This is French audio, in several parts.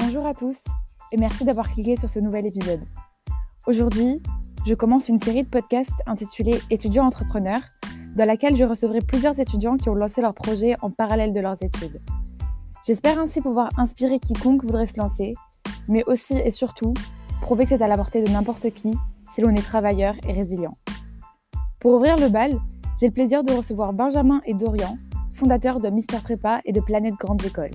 Bonjour à tous et merci d'avoir cliqué sur ce nouvel épisode. Aujourd'hui, je commence une série de podcasts intitulée Étudiants entrepreneurs, dans laquelle je recevrai plusieurs étudiants qui ont lancé leur projet en parallèle de leurs études. J'espère ainsi pouvoir inspirer quiconque voudrait se lancer, mais aussi et surtout prouver que c'est à la portée de n'importe qui si l'on est travailleur et résilient. Pour ouvrir le bal, j'ai le plaisir de recevoir Benjamin et Dorian, fondateurs de Mister Prépa et de Planète Grande École.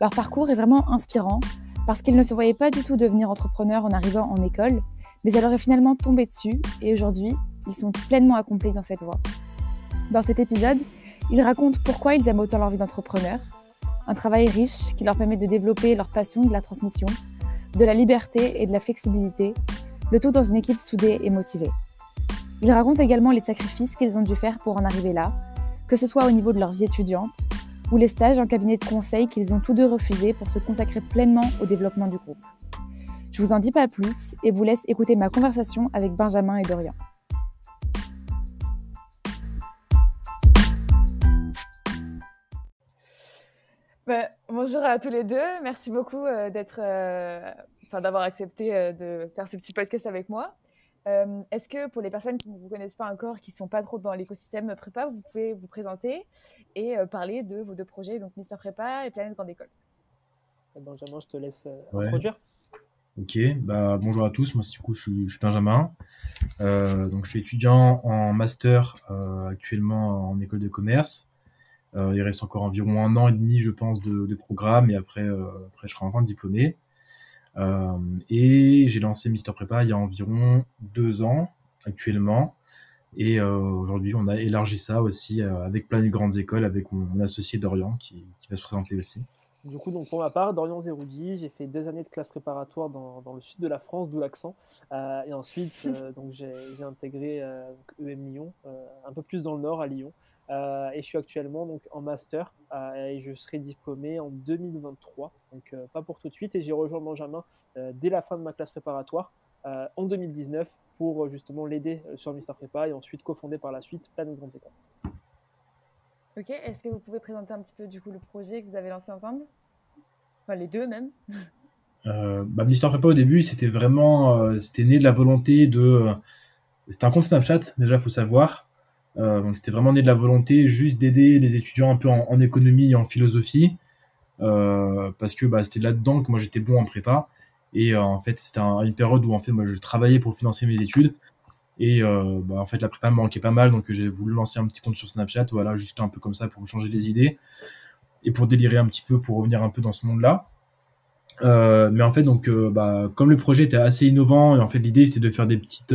Leur parcours est vraiment inspirant parce qu'ils ne se voyaient pas du tout devenir entrepreneurs en arrivant en école, mais elle leur est finalement tombée dessus et aujourd'hui, ils sont pleinement accomplis dans cette voie. Dans cet épisode, ils racontent pourquoi ils aiment autant leur vie d'entrepreneur, un travail riche qui leur permet de développer leur passion de la transmission, de la liberté et de la flexibilité, le tout dans une équipe soudée et motivée. Ils racontent également les sacrifices qu'ils ont dû faire pour en arriver là, que ce soit au niveau de leur vie étudiante ou les stages en cabinet de conseil qu'ils ont tous deux refusés pour se consacrer pleinement au développement du groupe. Je vous en dis pas plus et vous laisse écouter ma conversation avec Benjamin et Dorian. Bah, bonjour à tous les deux. Merci beaucoup euh, d'être, euh, d'avoir accepté euh, de faire ce petit podcast avec moi. Euh, est-ce que pour les personnes qui ne vous connaissent pas encore, qui ne sont pas trop dans l'écosystème prépa, vous pouvez vous présenter et euh, parler de vos deux projets, donc Mister Prépa et Planète Grande École Benjamin, je te laisse euh, introduire. Ok, bah, bonjour à tous, moi du coup je suis, je suis Benjamin, donc je suis étudiant en master actuellement en école de commerce. il reste encore environ un an et demi je pense de, de programme et après, après je serai enfin diplômé. Euh, et j'ai lancé Mister Prépa il y a environ deux ans actuellement. Et euh, aujourd'hui, on a élargi ça aussi euh, avec plein de grandes écoles, avec mon, associé Dorian qui, qui, va se présenter aussi. Du coup, donc pour ma part, Dorian Zeroudi, j'ai fait deux années de classe préparatoire dans, dans le sud de la France, d'où l'accent. Euh, et ensuite, donc j'ai intégré EM e Lyon, un peu plus dans le nord, à Lyon. Euh, et je suis actuellement donc en master euh, et je serai diplômé en 2023, donc euh, pas pour tout de suite. Et j'ai rejoint Benjamin dès la fin de ma classe préparatoire en 2019 pour justement l'aider sur Mister Prépa et ensuite cofondé par la suite plein de grandes écoles. Ok, est-ce que vous pouvez présenter un petit peu du coup le projet que vous avez lancé ensemble? Enfin les deux même euh, bah, Mister Prépa au début, c'était vraiment, c'était né de la volonté de, c'était un compte Snapchat déjà, faut savoir, euh, donc c'était vraiment né de la volonté juste d'aider les étudiants un peu en, économie et en philosophie, euh, parce que bah, c'était là-dedans que moi j'étais bon en prépa. Et euh, en fait, c'était une période où en fait moi je travaillais pour financer mes études. Et bah, en fait la prépa me manquait pas mal, donc j'ai voulu lancer un petit compte sur Snapchat, voilà, juste un peu comme ça pour changer les idées et pour délirer un petit peu, pour revenir un peu dans ce monde-là. mais en fait, donc, bah, comme le projet était assez innovant, et en fait l'idée c'était de faire des petites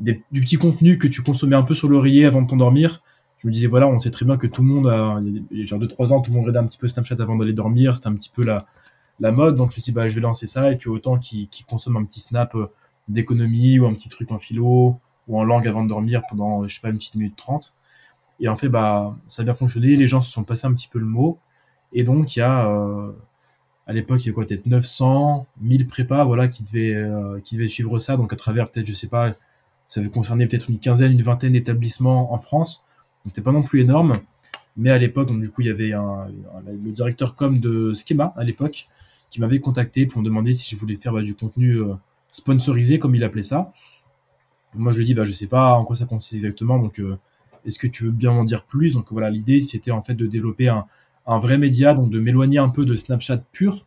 du petit contenu que tu consommais un peu sur l'oreiller avant de t'endormir. Je me disais, voilà, on sait très bien que tout le monde, a, il y a genre 2-3 ans, tout le monde regardait un petit peu Snapchat avant d'aller dormir. C'était un petit peu la, la mode. Donc je me suis dit, bah, je vais lancer ça. Et puis autant qui qu consomme un petit snap euh, d'économie ou un petit truc en philo ou en langue avant de dormir pendant, je sais pas, une petite minute trente. Et en fait, bah, ça a bien fonctionné. Les gens se sont passés un petit peu le mot. Et donc, il y a, euh, à l'époque, il y a quoi, peut-être 900, 1000 prépas, voilà, qui devaient, euh, qui suivre ça. Donc, à travers, peut-être, je sais pas, ça avait concerné peut-être une quinzaine, une vingtaine d'établissements en France. C'était pas non plus énorme. Mais à l'époque, donc du coup, il y avait le directeur com de Schema à l'époque qui m'avait contacté pour me demander si je voulais faire bah, du contenu euh, sponsorisé, comme il appelait ça. Moi, je lui ai dit, bah, je sais pas en quoi ça consiste exactement, donc euh, est-ce que tu veux bien m'en dire plus? Donc voilà, l'idée, c'était en fait de développer un, vrai média, donc de m'éloigner un peu de Snapchat pur,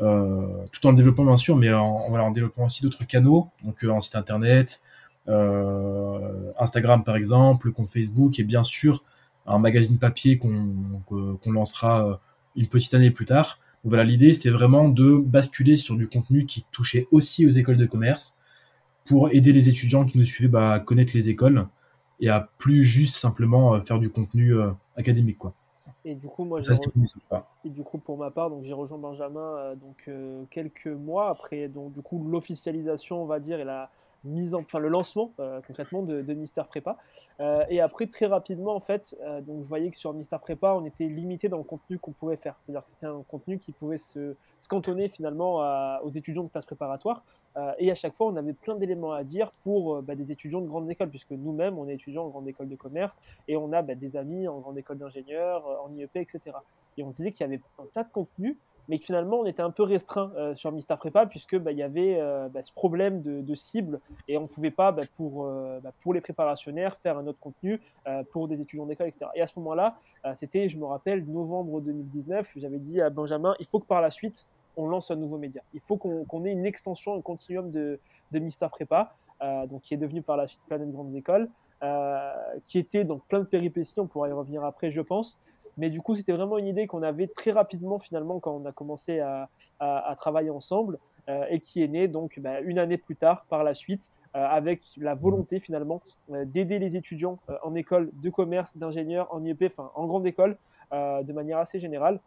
euh, tout en développant bien sûr, mais en, en développant aussi d'autres canaux, donc un site internet, Instagram par exemple, le compte Facebook et bien sûr un magazine papier qu'on lancera euh, une petite année plus tard. voilà, l'idée c'était vraiment de basculer sur du contenu qui touchait aussi aux écoles de commerce pour aider les étudiants qui nous suivaient bah, à connaître les écoles et à plus juste simplement euh, faire du contenu académique quoi. Et du coup, moi, ça, et du coup, pour ma part, donc j'ai rejoint Benjamin donc quelques mois après donc du coup l'officialisation, on va dire, et la mise en, enfin le lancement euh, concrètement de, de, Mister Prépa. Euh, et après très rapidement en fait, euh, donc je voyais que sur Mister Prépa, on était limité dans le contenu qu'on pouvait faire. C'est-à-dire que c'était un contenu qui pouvait se, se cantonner finalement aux étudiants de classe préparatoire. et à chaque fois, on avait plein d'éléments à dire pour bah, des étudiants de grandes écoles, puisque nous-mêmes, on est étudiants en grande école de commerce et on a bah, des amis en grande école d'ingénieurs, en IEP, etc. Et on se disait qu'il y avait un tas de contenu mais que finalement on était un peu restreint euh, sur Mister Prépa puisque bah, il y avait euh, bah, ce problème de, cible et on ne pouvait pas bah, pour, pour les préparationnaires faire un autre contenu pour des étudiants d'école, etc. Et à ce moment-là, c'était, je me rappelle, novembre 2019, j'avais dit à Benjamin, il faut que par la suite on lance un nouveau média. Il faut qu'on ait une extension, un continuum de, de Mister Prépa, donc qui est devenu par la suite Planète Grandes Écoles. Euh, qui était dans plein de péripéties, on pourra y revenir après, je pense. Mais du coup, c'était vraiment une idée qu'on avait très rapidement finalement quand on a commencé à, travailler ensemble euh, et qui est née donc bah, une année plus tard par la suite euh, avec la volonté finalement d'aider les étudiants en école de commerce, d'ingénieur, en IEP, enfin en grande école, de manière assez générale,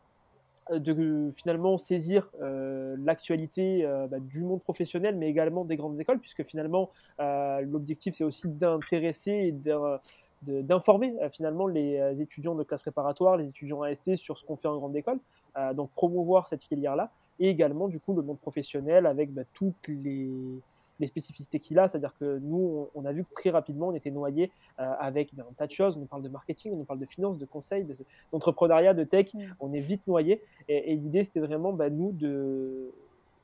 de finalement saisir euh, l'actualité euh, bah, du monde professionnel, mais également des grandes écoles, puisque finalement euh, l'objectif c'est aussi d'intéresser et d'informer finalement les étudiants de classe préparatoire, les étudiants AST sur ce qu'on fait en grande école, donc promouvoir cette filière-là, et également du coup le monde professionnel avec bah, toutes les les spécificités qu'il a. C'est-à-dire que nous, on, a vu que très rapidement, on était noyé euh, avec ben, un tas de choses. On nous parle de marketing, on nous parle de finance, de conseil, d'entrepreneuriat, de, tech. Mm. On est vite noyé. Et, l'idée, c'était vraiment, ben, nous, de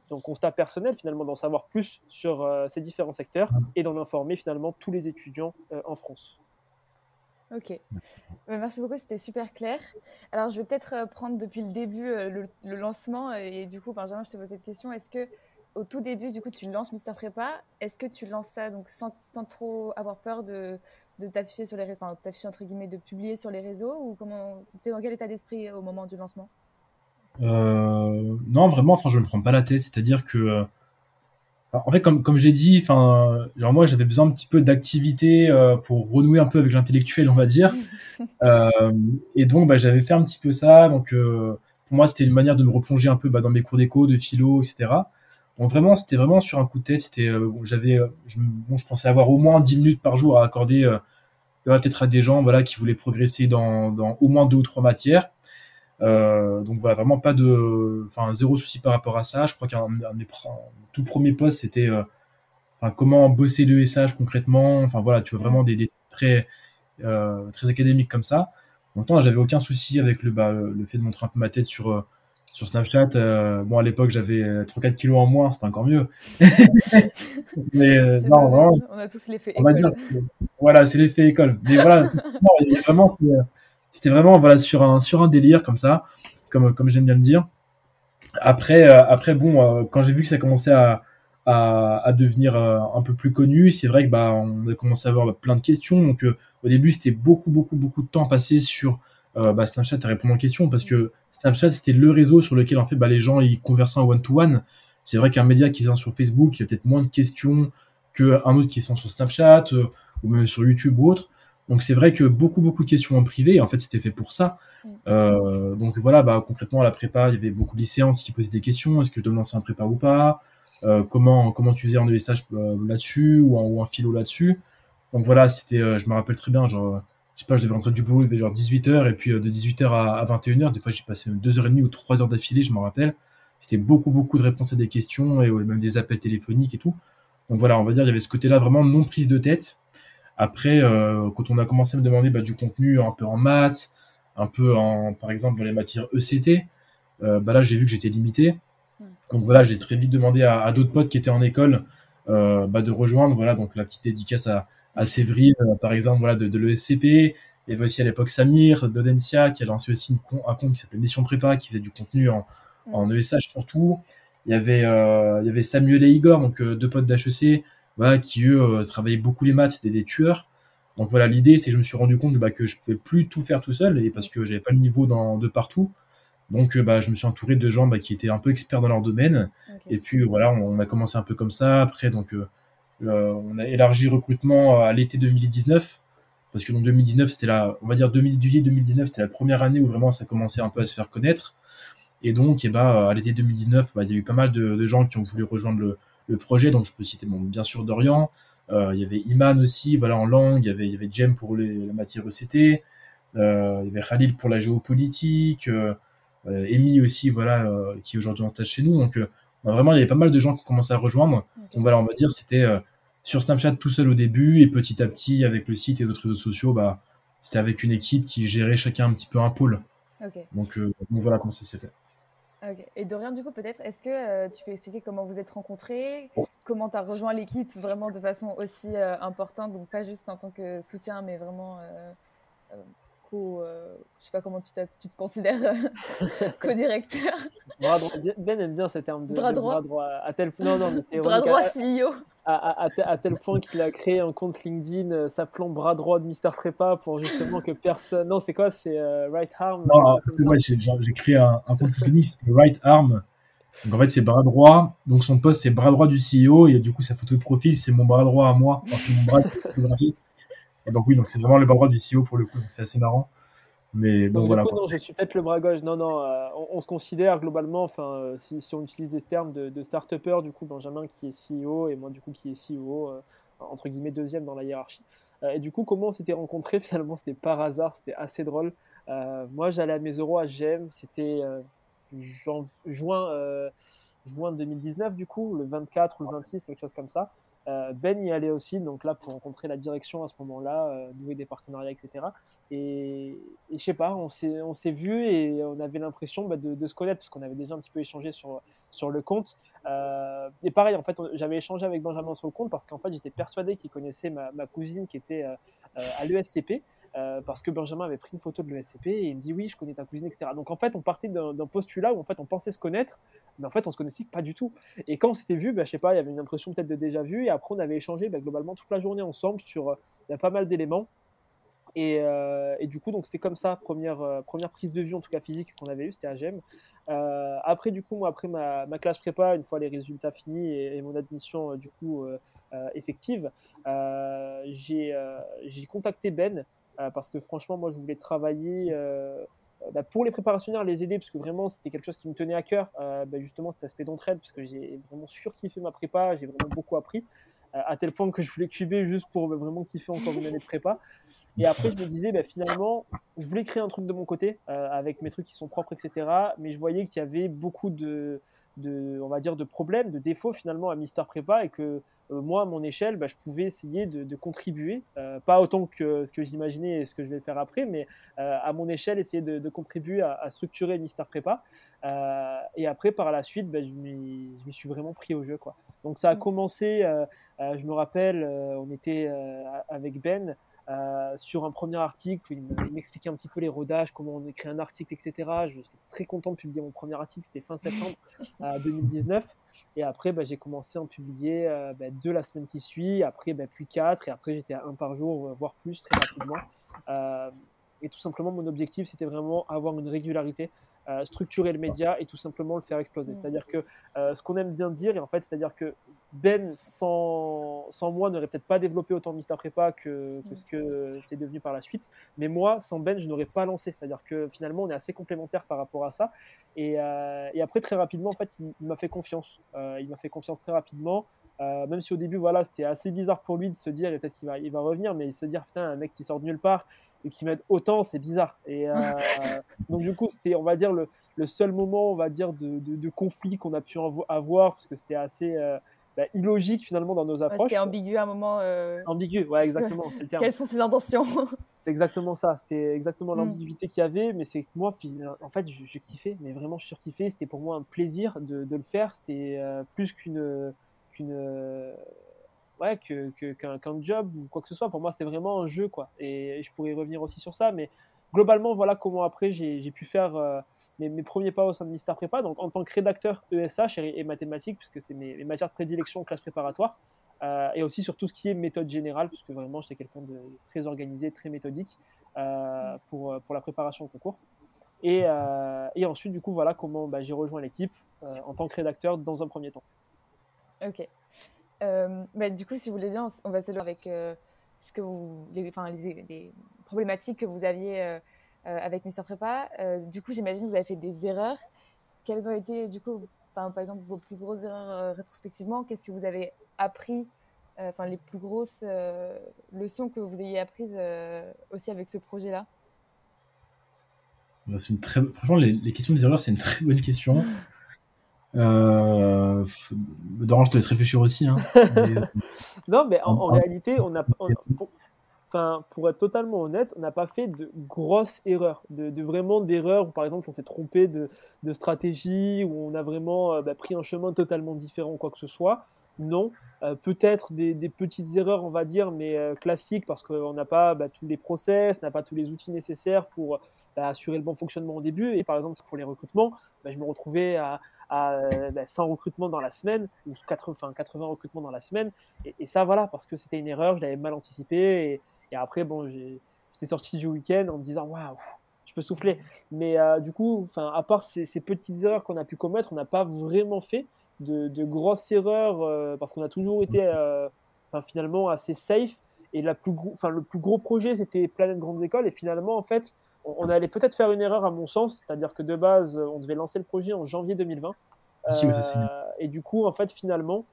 donc constat personnel finalement d'en savoir plus sur euh, ces différents secteurs mm. et d'en informer finalement tous les étudiants euh, en France. Ok, merci beaucoup, c'était super clair. Alors je vais peut-être prendre depuis le début le, le, lancement et du coup Benjamin, je te pose cette question. Est-ce que au tout début, du coup, tu lances Mister Prépa. Est-ce que tu lances ça donc sans, trop avoir peur de, t'afficher sur les réseaux, enfin, t'afficher entre guillemets, de publier sur les réseaux ou comment C'est dans quel état d'esprit au moment du lancement? Euh, Non, vraiment, enfin, je ne me prends pas la tête. C'est-à-dire que, euh, en fait, comme, comme j'ai dit, enfin, genre moi, j'avais besoin un petit peu d'activité euh, pour renouer un peu avec l'intellectuel, on va dire. et donc, bah, j'avais fait un petit peu ça. Donc, pour moi, c'était une manière de me replonger un peu bah, dans mes cours d'éco, de philo, etc. Donc vraiment, c'était vraiment sur un coup de tête. C'était, euh, j'avais, euh, je, bon, je pensais avoir au moins 10 minutes par jour à accorder euh, peut-être à des gens, voilà, qui voulaient progresser dans, dans, au moins deux ou trois matières. Donc voilà, vraiment pas de, enfin zéro souci par rapport à ça. Je crois qu'un de mes tout premiers posts c'était, enfin comment bosser le SH concrètement. Enfin voilà, tu vois vraiment des, des très très académiques comme ça. En temps, j'avais aucun souci avec le, bah, le fait de montrer un peu ma tête sur sur Snapchat, euh, bon à l'époque j'avais 3-4 euh, kilos en moins, c'était encore mieux. mais euh, non, vraiment, on a tous l'effet école. Dire, voilà, c'est l'effet école. Mais voilà, vraiment, c'était vraiment voilà sur un sur un délire comme ça, comme comme j'aime bien le dire. Après après bon, quand j'ai vu que ça commençait à à, devenir un peu plus connu, c'est vrai que bah on a commencé à avoir plein de questions. Donc au début c'était beaucoup beaucoup beaucoup de temps passé sur euh, bah, Snapchat à répondre aux questions parce que Snapchat c'était le réseau sur lequel en fait bah, les gens ils conversent en one to one. C'est vrai qu'un média qui est sur Facebook, il y a peut-être moins de questions qu'un autre qui est sur Snapchat euh, ou même sur YouTube ou autre. Donc c'est vrai que beaucoup beaucoup de questions en privé. En fait c'était fait pour ça. Euh, donc voilà, bah, concrètement à la prépa il y avait beaucoup de lycéens qui posaient des questions. Est-ce que je dois me lancer en prépa ou pas? Comment comment tu faisais un ESH là-dessus ou un, ou un philo là-dessus? Donc voilà, c'était, je me rappelle très bien, genre je sais pas, je devais rentrer du boulot, il était genre 18h, et puis euh, de 18h à, 21h, des fois j'ai passé 2h30 ou 3h d'affilée, je m'en rappelle. C'était beaucoup, beaucoup de réponses à des questions, et même des appels téléphoniques et tout. Donc voilà, on va dire, il y avait ce côté-là vraiment non prise de tête. Après, euh, quand on a commencé à me demander bah, du contenu un peu en maths, un peu en, par exemple, dans les matières ECT, euh, bah là, j'ai vu que j'étais limité. Donc voilà, j'ai très vite demandé à, d'autres potes qui étaient en école bah, de rejoindre. Voilà, donc la petite dédicace à, à Séverine, euh, par exemple, voilà, de, de l'ESCP. Il y avait aussi à l'époque Samir d'Odencia qui a lancé aussi un compte qui s'appelait Mission Prépa, qui faisait du contenu en, en ESH surtout. Il y avait, euh, il y avait Samuel et Igor, donc euh, deux potes d'HEC, voilà, qui eux travaillaient beaucoup les maths, c'était des tueurs. Donc voilà, l'idée, c'est que je me suis rendu compte bah, que je pouvais plus tout faire tout seul, et parce que j'avais pas le niveau dans, de partout. Donc bah, je me suis entouré de gens bah, qui étaient un peu experts dans leur domaine. Et puis voilà, on, a commencé un peu comme ça. Après, donc euh, on a élargi le recrutement à l'été 2019 parce que en 2019 c'était la on va dire 2018-2019 c'était la première année où vraiment ça commençait un peu à se faire connaître et donc et eh bah, à l'été 2019 bah, il y a eu pas mal de, gens qui ont voulu rejoindre le, projet donc je peux citer bon, bien sûr Dorian euh, il y avait Iman aussi voilà en langue il y avait il y avait Jem pour les, la matière ECT euh, il y avait Khalil pour la géopolitique euh, Amy aussi voilà qui est aujourd'hui en stage chez nous donc bah, vraiment il y avait pas mal de gens qui commençaient à rejoindre donc voilà on va dire c'était sur Snapchat tout seul au début et petit à petit avec le site et d'autres réseaux sociaux, bah, c'était avec une équipe qui gérait chacun un petit peu un pôle. Donc, euh, donc, voilà comment ça s'est fait. Et Dorian, du coup, peut-être, est-ce que tu peux expliquer comment vous êtes rencontrés, comment tu as rejoint l'équipe vraiment de façon aussi importante, donc pas juste en tant que soutien, mais vraiment euh, je sais pas comment tu, tu te considères co-directeur. ben aime bien ce terme de bras droit. à tel non, non, bras droit CEO. À, à, tel point qu'il a créé un compte LinkedIn euh, s'appelant bras droit de Mister Prépa pour justement que personne. Non, c'est quoi C'est euh, Right Arm Non, j'ai créé un, compte LinkedIn qui s'appelle Right Arm. Donc en fait, c'est bras droit. Donc son poste, c'est bras droit du CEO. Et du coup, sa photo de profil, c'est mon bras droit à moi. Enfin, c'est mon bras de donc oui, donc c'est vraiment le bras droit du CEO pour le coup, c'est assez marrant. Mais bon, voilà. non, je suis peut-être le bras gauche. Non, non, euh, on, se considère globalement, enfin, euh, si, si, on utilise des termes de, de start-upper, du coup, Benjamin qui est CEO et moi, du coup, qui est CEO, euh, entre guillemets, deuxième dans la hiérarchie. et du coup, comment on s'était rencontrés? Finalement, c'était par hasard, c'était assez drôle. moi, j'allais à mes euros à GEM, c'était juin, juin 2019, du coup, le 24 ou le 26, quelque chose comme ça. Euh, ben y allait aussi, donc là pour rencontrer la direction à ce moment-là, euh, nouer des partenariats, etc. Et, je sais pas, on s'est, vu et on avait l'impression bah, de, se connaître parce qu'on avait déjà un petit peu échangé sur, sur le compte. Euh, et pareil, en fait, j'avais échangé avec Benjamin sur le compte parce qu'en fait j'étais persuadé qu'il connaissait ma, cousine qui était à l'ESCP. Euh, parce que Benjamin avait pris une photo de l'ESCP et il me dit oui, je connais ta cousine, etc. Donc en fait, on partait d'un postulat où en fait on pensait se connaître, mais en fait on se connaissait pas du tout. Et quand on s'était vu, bah, je sais pas, il y avait une impression peut-être de déjà vu, et après on avait échangé bah, globalement toute la journée ensemble sur euh, pas mal d'éléments. Et, euh, et, du coup, donc c'était comme ça, première, première prise de vue, en tout cas physique, qu'on avait eu, c'était à. Euh, après, du coup, moi, après ma, classe prépa, une fois les résultats finis et, et mon admission, du coup, effective, j'ai contacté Ben, parce que franchement, moi, je voulais travailler euh, bah, pour les préparationnaires, les aider, parce que vraiment, c'était quelque chose qui me tenait à cœur, euh, bah, justement, cet aspect d'entraide, parce que j'ai vraiment surkiffé ma prépa, j'ai vraiment beaucoup appris à tel point que je voulais cuber juste pour vraiment kiffer encore une année de prépa. Et après, je me disais, bah, finalement, je voulais créer un truc de mon côté, avec mes trucs qui sont propres, etc. Mais je voyais qu'il y avait beaucoup de, de, on va dire, de problèmes, de défauts finalement à Mister Prépa et que euh, moi, à mon échelle, bah, je pouvais essayer de, contribuer, euh, pas autant que ce que j'imaginais et ce que je vais faire après, mais euh, à mon échelle, essayer de, contribuer à, structurer Mister Prépa. et après, par la suite, bah, je m'y suis vraiment pris au jeu. Quoi. Donc ça a commencé, je me rappelle, on était avec Ben, euh, sur un premier article il m'expliquait un petit peu les rodages, comment on écrit un article, etc. J'étais très content de publier mon premier article, c'était fin septembre 2019. Euh, et après, bah, j'ai commencé à en publier euh, bah, deux la semaine qui suit, après bah, puis quatre, et après j'étais à un par jour, voire plus, très rapidement. et tout simplement, mon objectif, c'était vraiment avoir une régularité. Structurer le média et tout simplement le faire exploser. C'est-à-dire que ce qu'on aime bien dire, et en fait, c'est-à-dire que ben, sans, sans moi, n'aurait peut-être pas développé autant de Mister Prépa que, que ce que c'est devenu par la suite. Mais moi, sans Ben, je n'aurais pas lancé. C'est-à-dire que finalement, on est assez complémentaires par rapport à ça. Et, euh, et après, très rapidement, en fait, il, m'a fait confiance. Euh, il m'a fait confiance très rapidement. Euh, même si au début, voilà, c'était assez bizarre pour lui de se dire, et peut-être qu'il va, il va revenir, mais se dire, putain, un mec qui sort de nulle part et qui m'aide autant, c'est bizarre. Et donc, du coup, c'était, on va dire, le, le, seul moment, on va dire, de, de, de conflit qu'on a pu avoir, parce que c'était assez bah, illogique finalement dans nos approches. c'était ambigu à un moment. Euh... Ambigu, ouais, exactement. Quelles sont ses intentions? C'est exactement ça. C'était exactement mm. l'ambiguïté qu'il y avait, mais c'est que moi, en fait, je, kiffais, mais vraiment, je surkiffais. C'était pour moi un plaisir de, de le faire. C'était euh, plus qu'une qu'une ouais, qu'un que, job ou quoi que ce soit. Pour moi, c'était vraiment un jeu, quoi. Et, je pourrais revenir aussi sur ça, mais globalement, voilà comment après j'ai pu faire euh, mes, mes, premiers pas au sein de Mister Prépa. Donc en tant que rédacteur ESH et, mathématiques, puisque c'était mes, matières de prédilection en classe préparatoire, euh, et aussi sur tout ce qui est méthode générale, puisque vraiment j'étais quelqu'un de très organisé, très méthodique euh, pour, pour la préparation au concours. Et, et, ensuite, du coup, voilà comment bah, j'ai rejoint l'équipe en tant que rédacteur dans un premier temps. Ok. Bah, du coup, si vous voulez bien, on va s'éloigner avec ce que vous, les, enfin, les, problématiques que vous aviez euh, euh, avec Mister Prépa. Euh, du coup, j'imagine que vous avez fait des erreurs. Quelles ont été, du coup, par exemple, vos plus grosses erreurs rétrospectivement? Qu'est-ce que vous avez appris Enfin, les plus grosses leçons que vous ayez apprises aussi avec ce projet-là? Bah, une très... Franchement, les, les questions des erreurs, c'est une très bonne question. Euh, Doran, je te laisse réfléchir aussi. Hein. non, mais en, réalité, on a, enfin, pour être totalement honnête, on n'a pas fait de grosses erreurs, de, vraiment d'erreurs où par exemple on s'est trompé de, stratégie, où on a vraiment euh, bah, pris un chemin totalement différent, quoi que ce soit. Non, euh, peut-être des, petites erreurs, on va dire, mais euh, classiques parce qu'on n'a pas bah, tous les process, n'a pas tous les outils nécessaires pour bah, assurer le bon fonctionnement au début. Et par exemple, pour les recrutements, je me retrouvais à, 100 recrutements dans la semaine ou 80, 80 recrutements dans la semaine. Et, ça, voilà, parce que c'était une erreur, je l'avais mal anticipé. Et, après, bon, j'étais sorti du week-end en me disant, waouh, je peux souffler. Mais euh, du coup, à part ces, ces petites erreurs qu'on a pu commettre, on n'a pas vraiment fait de, grosses erreurs euh, parce qu'on a toujours été euh, finalement assez safe. Et la plus enfin, le plus gros projet, c'était Planète Grandes Écoles. Et finalement, en fait, on, allait peut-être faire une erreur à mon sens. C'est-à-dire que de base, on devait lancer le projet en janvier 2020. Euh, et du coup, en fait, finalement,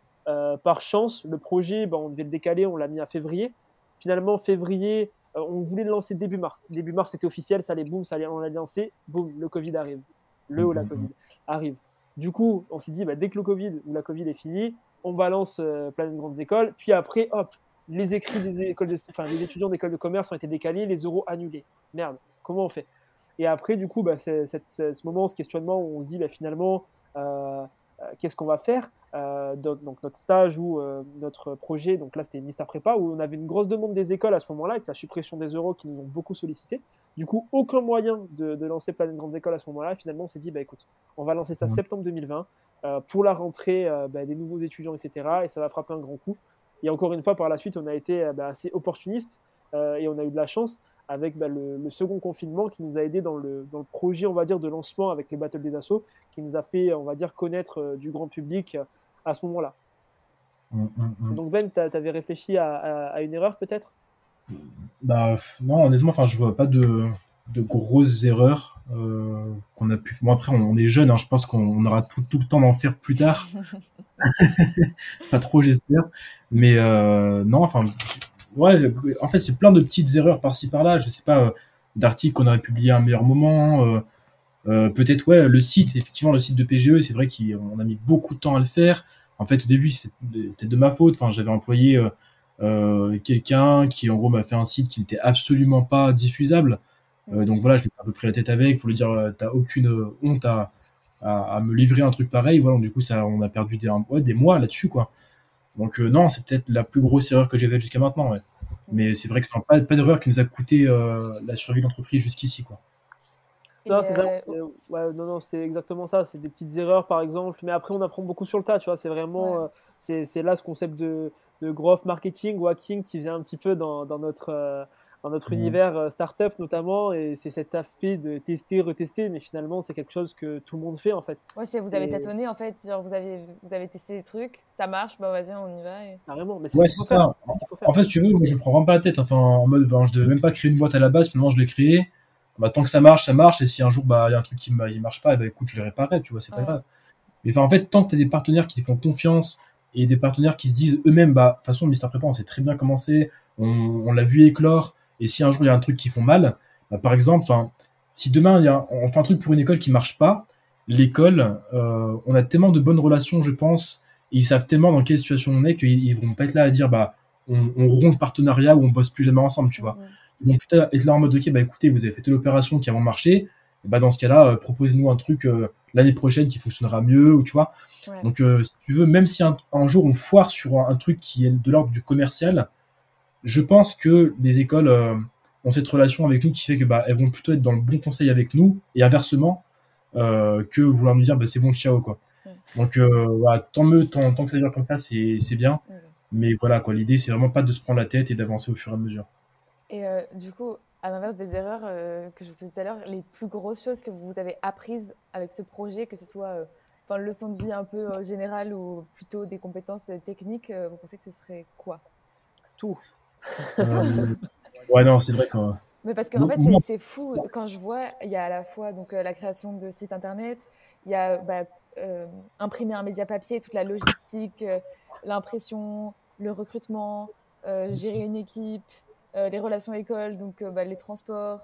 par chance, le projet, ben, on devait le décaler, on l'a mis à février. Finalement, février, on voulait le lancer début mars. Début mars, c'était officiel, ça allait, boum, ça allait, on l'a lancé, boum, le Covid arrive. Le ou la mmh, Covid arrive. Du coup, on s'est dit, bah, dès que le Covid ou la Covid est fini, on balance euh, plein de grandes écoles. Puis après, hop, les écrits des écoles de, enfin, les étudiants d'école de commerce ont été décalés, les euros annulés. Merde, comment on fait Et après, du coup, bah, c'est, ce moment, ce questionnement où on se dit, bah, finalement, euh, euh, qu'est-ce qu'on va faire euh, donc notre stage ou euh, notre projet, donc là c'était Mister Prépa, où on avait une grosse demande des écoles à ce moment-là, avec la suppression des euros qui nous ont beaucoup sollicité. Du coup, aucun moyen de, lancer plein de grandes écoles à ce moment-là. Finalement, on s'est dit, bah écoute, on va lancer ça en septembre 2020 pour la rentrée bah, des nouveaux étudiants, etc. Et ça va frapper un grand coup. Et encore une fois, par la suite, on a été bah, assez opportuniste et on a eu de la chance avec bah, le, second confinement qui nous a aidé dans le, dans le, projet, on va dire, de lancement avec les Battles des Assauts, qui nous a fait, on va dire, connaître euh, du grand public euh, à ce moment-là. Mmh, mmh, mmh. Donc Ben, tu avais réfléchi à, à, une erreur peut-être? Bah, Non, honnêtement, enfin, je vois pas de, de grosses erreurs euh, qu'on a pu. Bon, après, on, est jeune, hein, je pense qu'on aura tout, tout, le temps d'en faire plus tard. pas trop, j'espère. Mais non, enfin, ouais, en fait, c'est plein de petites erreurs par-ci par-là. Je sais pas, euh, d'articles qu'on aurait publié à un meilleur moment. Euh, euh, peut-être, ouais, le site, effectivement, le site de PGE, c'est vrai qu'on a mis beaucoup de temps à le faire. En fait, au début, c'était de ma faute. Enfin, j'avais employé quelqu'un qui, en gros, m'a fait un site qui n'était absolument pas diffusable. donc voilà, je l'ai un peu pris la tête avec pour lui dire, t'as aucune honte à, à, me livrer un truc pareil. Voilà, du coup, ça, on a perdu des, des mois là-dessus, quoi. Donc euh, non, c'est peut-être la plus grosse erreur que j'ai faite jusqu'à maintenant. Mais c'est vrai que non, pas, pas d'erreur qui nous a coûté euh, la survie de l'entreprise jusqu'ici. Quoi. Non, c'est ça. Euh, ouais, non, non, c'était exactement ça. C'est des petites erreurs, par exemple. Mais après, on apprend beaucoup sur le tas. Tu vois, c'est vraiment, c'est là ce concept de, de growth marketing ou hacking qui vient un petit peu dans, dans notre dans notre univers euh, startup notamment, et c'est cet aspect de tester, retester, mais finalement c'est quelque chose que tout le monde fait en fait. Ouais, c'est vous avez tâtonné en fait, genre vous avez vous avez testé des trucs, ça marche, bah vas-y on y va. Et... Carrément, mais c'est ouais, ça. En fait, tu veux, moi je me prends vraiment pas la tête. Enfin, en mode, enfin, je devais même pas créer une boîte à la base, finalement je l'ai créée. Bah, tant que ça marche, ça marche, et si un jour bah il y a un truc qui ne marche pas, bah écoute, je le réparerai, tu vois, c'est pas grave. Mais enfin, en fait, tant que tu as des partenaires qui font confiance et des partenaires qui se disent eux-mêmes, bah, de toute façon, Mister Prépa, on sait très bien commencer, on, on l'a vu éclore, et si un jour il y a un truc qui font mal, bah, par exemple, si demain il y a, on fait un truc pour une école qui marche pas, l'école, euh, on a tellement de bonnes relations, je pense, et ils savent tellement dans quelle situation on est qu'ils vont pas être là à dire bah on, on rompt le partenariat ou on bosse plus jamais ensemble, tu vois. Ils vont peut-être être là en mode ok bah écoutez vous avez fait l'opération qui a marché, et bah dans ce cas-là euh, proposez-nous un truc euh, l'année prochaine qui fonctionnera mieux ou tu vois. Donc si tu veux même si un, jour on foire sur un truc qui est de l'ordre du commercial, je pense que les écoles euh, ont cette relation avec nous qui fait que bah, elles vont plutôt être dans le bon conseil avec nous et inversement euh, que vouloir nous dire bah, c'est bon ciao quoi. Donc euh, voilà, tant mieux tant, que ça dure comme ça c'est bien. Mais voilà quoi, l'idée c'est vraiment pas de se prendre la tête et d'avancer au fur et à mesure. Et du coup, à l'inverse des erreurs que je vous disais tout à l'heure, les plus grosses choses que vous avez apprises avec ce projet, que ce soit enfin, leçon de vie un peu générale ou plutôt des compétences techniques, vous pensez que ce serait quoi? Tout. Euh, ouais, non, c'est vrai que. Mais parce qu'en fait, c'est fou. Quand je vois, il y a à la fois donc, euh, la création de sites internet, il y a bah, euh, imprimer un média papier, toute la logistique, l'impression, le recrutement, gérer une équipe, les relations écoles, donc bah, les transports,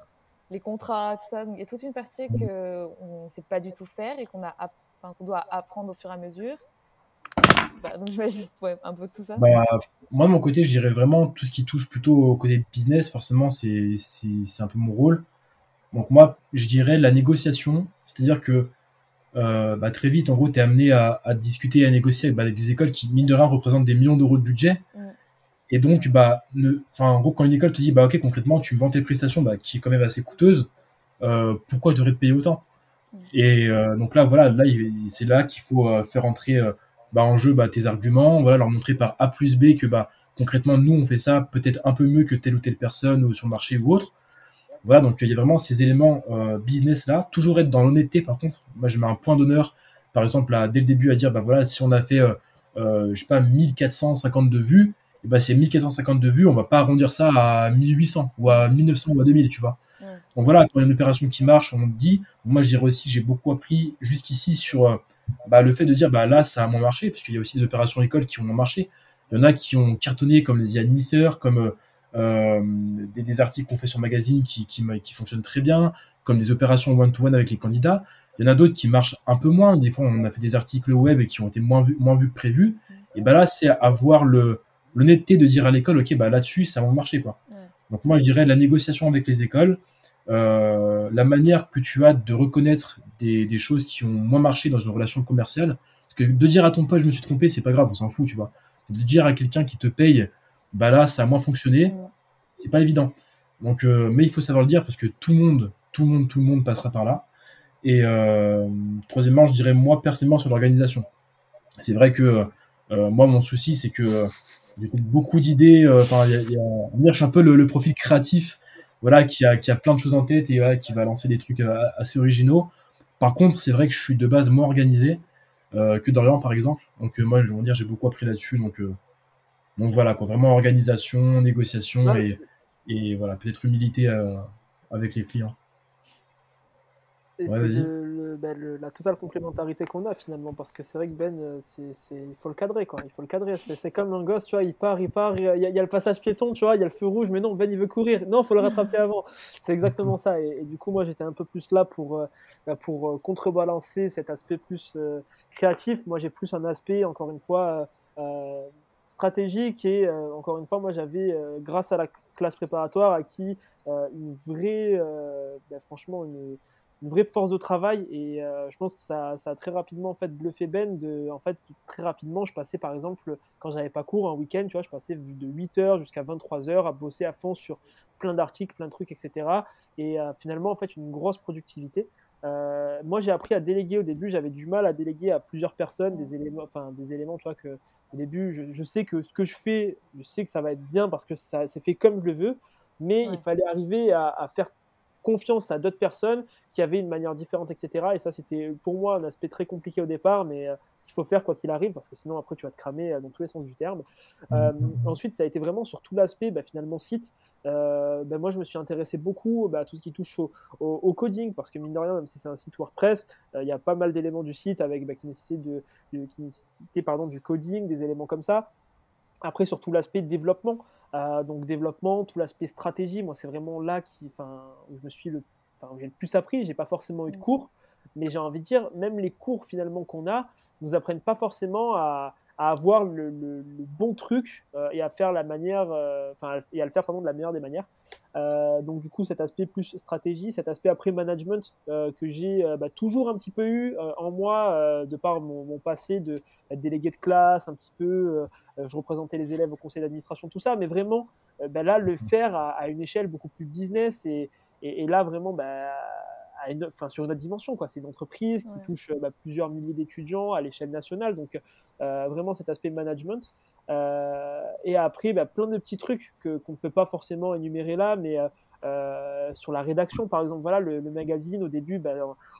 les contrats, tout ça. Donc, il y a toute une partie qu'on ne sait pas du tout faire et qu'on a, doit apprendre au fur et à mesure. Bah, Donc j'imagine ouais, un peu tout ça. Bah, moi, de mon côté, je dirais vraiment tout ce qui touche plutôt au côté business. Forcément, c'est un peu mon rôle. Donc moi, je dirais la négociation. C'est-à-dire que euh, bah, très vite, en gros, tu es amené à, discuter et à négocier avec, bah, des écoles qui, mine de rien, représentent des millions d'euros de budget. Et donc, bah, ne, en gros, quand une école te dit, bah, ok, concrètement, tu me vends tes prestations, bah, qui est quand même assez coûteuse, euh, pourquoi je devrais te payer autant? Et euh, donc là, voilà, là, c'est là qu'il faut faire entrer bah, en jeu bah, tes arguments, voilà, leur montrer par A plus B que bah, concrètement, nous, on fait ça peut-être un peu mieux que telle ou telle personne ou sur le marché ou autre. Voilà, donc il y a vraiment ces éléments euh, business là. Toujours être dans l'honnêteté, par contre. Moi, je mets un point d'honneur, par exemple, dès le début, à dire, bah voilà, si on a fait, euh, euh, je sais pas, 1452 vues, et bah, c'est 1452 vues, on va pas arrondir ça à 1800 ou à 1900 ou à 2000, tu vois. Donc voilà, quand il y a une opération qui marche, on dit. Moi, je dirais aussi, j'ai beaucoup appris jusqu'ici sur bah, le fait de dire, bah là, ça a moins marché, parce qu'il y a aussi des opérations écoles qui ont moins marché. Il y en a qui ont cartonné comme les admisseurs, comme euh, des, articles qu'on fait sur magazine qui, qui, qui, fonctionnent très bien, comme des opérations one-to-one avec les candidats. Il y en a d'autres qui marchent un peu moins. Des fois, on a fait des articles web et qui ont été moins vus, moins vus que prévu. Et ben là, c'est avoir le, l'honnêteté de dire à l'école, ok, bah là-dessus, ça va marcher. Quoi. Donc moi, je dirais la négociation avec les écoles, euh, la manière que tu as de reconnaître des, des, choses qui ont moins marché dans une relation commerciale. Parce que de dire à ton pote, je me suis trompé, c'est pas grave, on s'en fout, tu vois. De dire à quelqu'un qui te paye, bah là, ça a moins fonctionné. C'est pas évident. Donc, euh, mais il faut savoir le dire parce que tout le monde, tout le monde, tout le monde passera par là. Et euh, troisièmement, je dirais moi personnellement sur l'organisation. C'est vrai que euh, moi, mon souci, c'est que j'ai beaucoup d'idées. Enfin, je suis un peu le, profil créatif, voilà, qui a, qui a plein de choses en tête et qui va lancer des trucs assez originaux. Par contre, c'est vrai que je suis de base moins organisé que Dorian, par exemple. Donc, moi, je veux dire, j'ai beaucoup appris là-dessus. Donc, donc voilà, quoi, vraiment organisation, négociation et, et, voilà, peut-être humilité euh, avec les clients. Et ben, la totale complémentarité qu'on a finalement, parce que c'est vrai que Ben, euh, c'est, il faut le cadrer, quoi. Il faut le cadrer. C'est, comme un gosse, tu vois, il part, il part, il y, a, le passage piéton, tu vois, il y a le feu rouge, mais non, Ben, il veut courir. Non, il faut le rattraper avant. C'est exactement ça. Et, du coup, moi, j'étais un peu plus là pour, euh, ben, pour contrebalancer cet aspect plus créatif. Moi, j'ai plus un aspect, encore une fois, stratégique et euh, encore une fois moi j'avais euh, grâce à la classe préparatoire acquis euh, une vraie ben, franchement une, vraie force de travail et je pense que ça, ça, a très rapidement en fait bluffé Ben de en fait très rapidement je passais par exemple quand j'avais pas cours un week-end tu vois je passais de 8h jusqu'à 23h à bosser à fond sur plein d'articles plein de trucs etc et finalement en fait une grosse productivité moi, j'ai appris à déléguer au début. J'avais du mal à déléguer à plusieurs personnes des éléments, enfin des éléments, tu vois, que au début, je, sais que ce que je fais, je sais que ça va être bien parce que ça c'est fait comme je le veux, mais il fallait arriver à, faire confiance à d'autres personnes qui avaient une manière différente, etc. Et ça, c'était pour moi un aspect très compliqué au départ, mais euh, il faut faire quoi qu'il arrive, parce que sinon après tu vas te cramer euh, dans tous les sens du terme. Euh, ensuite, ça a été vraiment sur tout l'aspect bah, finalement site. Euh, bah, moi, je me suis intéressé beaucoup bah, à tout ce qui touche au, coding, parce que mine de rien, même si c'est un site WordPress, il y a pas mal d'éléments du site avec qui nécessitent de, qui pardon, du coding, des éléments comme ça. Après, sur tout l'aspect développement, donc développement, tout l'aspect stratégie, moi, c'est vraiment là qui, où je me suis le, j'ai le plus appris. J'ai pas forcément eu de cours, mais j'ai envie de dire, même les cours finalement qu'on a, nous apprennent pas forcément à, avoir le, bon truc euh, et à faire la manière, euh, enfin, et à le faire pardon, de la meilleure des manières. Euh, donc du coup, cet aspect plus stratégie, cet aspect après management que j'ai bah, toujours un petit peu eu en moi de par mon, passé de délégué de classe, un petit peu, je représentais les élèves au conseil d'administration, tout ça, mais vraiment, bah, là, le faire à, une échelle beaucoup plus business et, et, là vraiment, bah, enfin, sur une autre dimension. Quoi. C'est une entreprise qui touche bah, plusieurs milliers d'étudiants à l'échelle nationale. Donc, euh, vraiment cet aspect management. Euh, et après, bah, plein de petits trucs qu'on ne peut pas forcément énumérer là, mais euh, sur la rédaction, par exemple, voilà, le, magazine, au début, bah,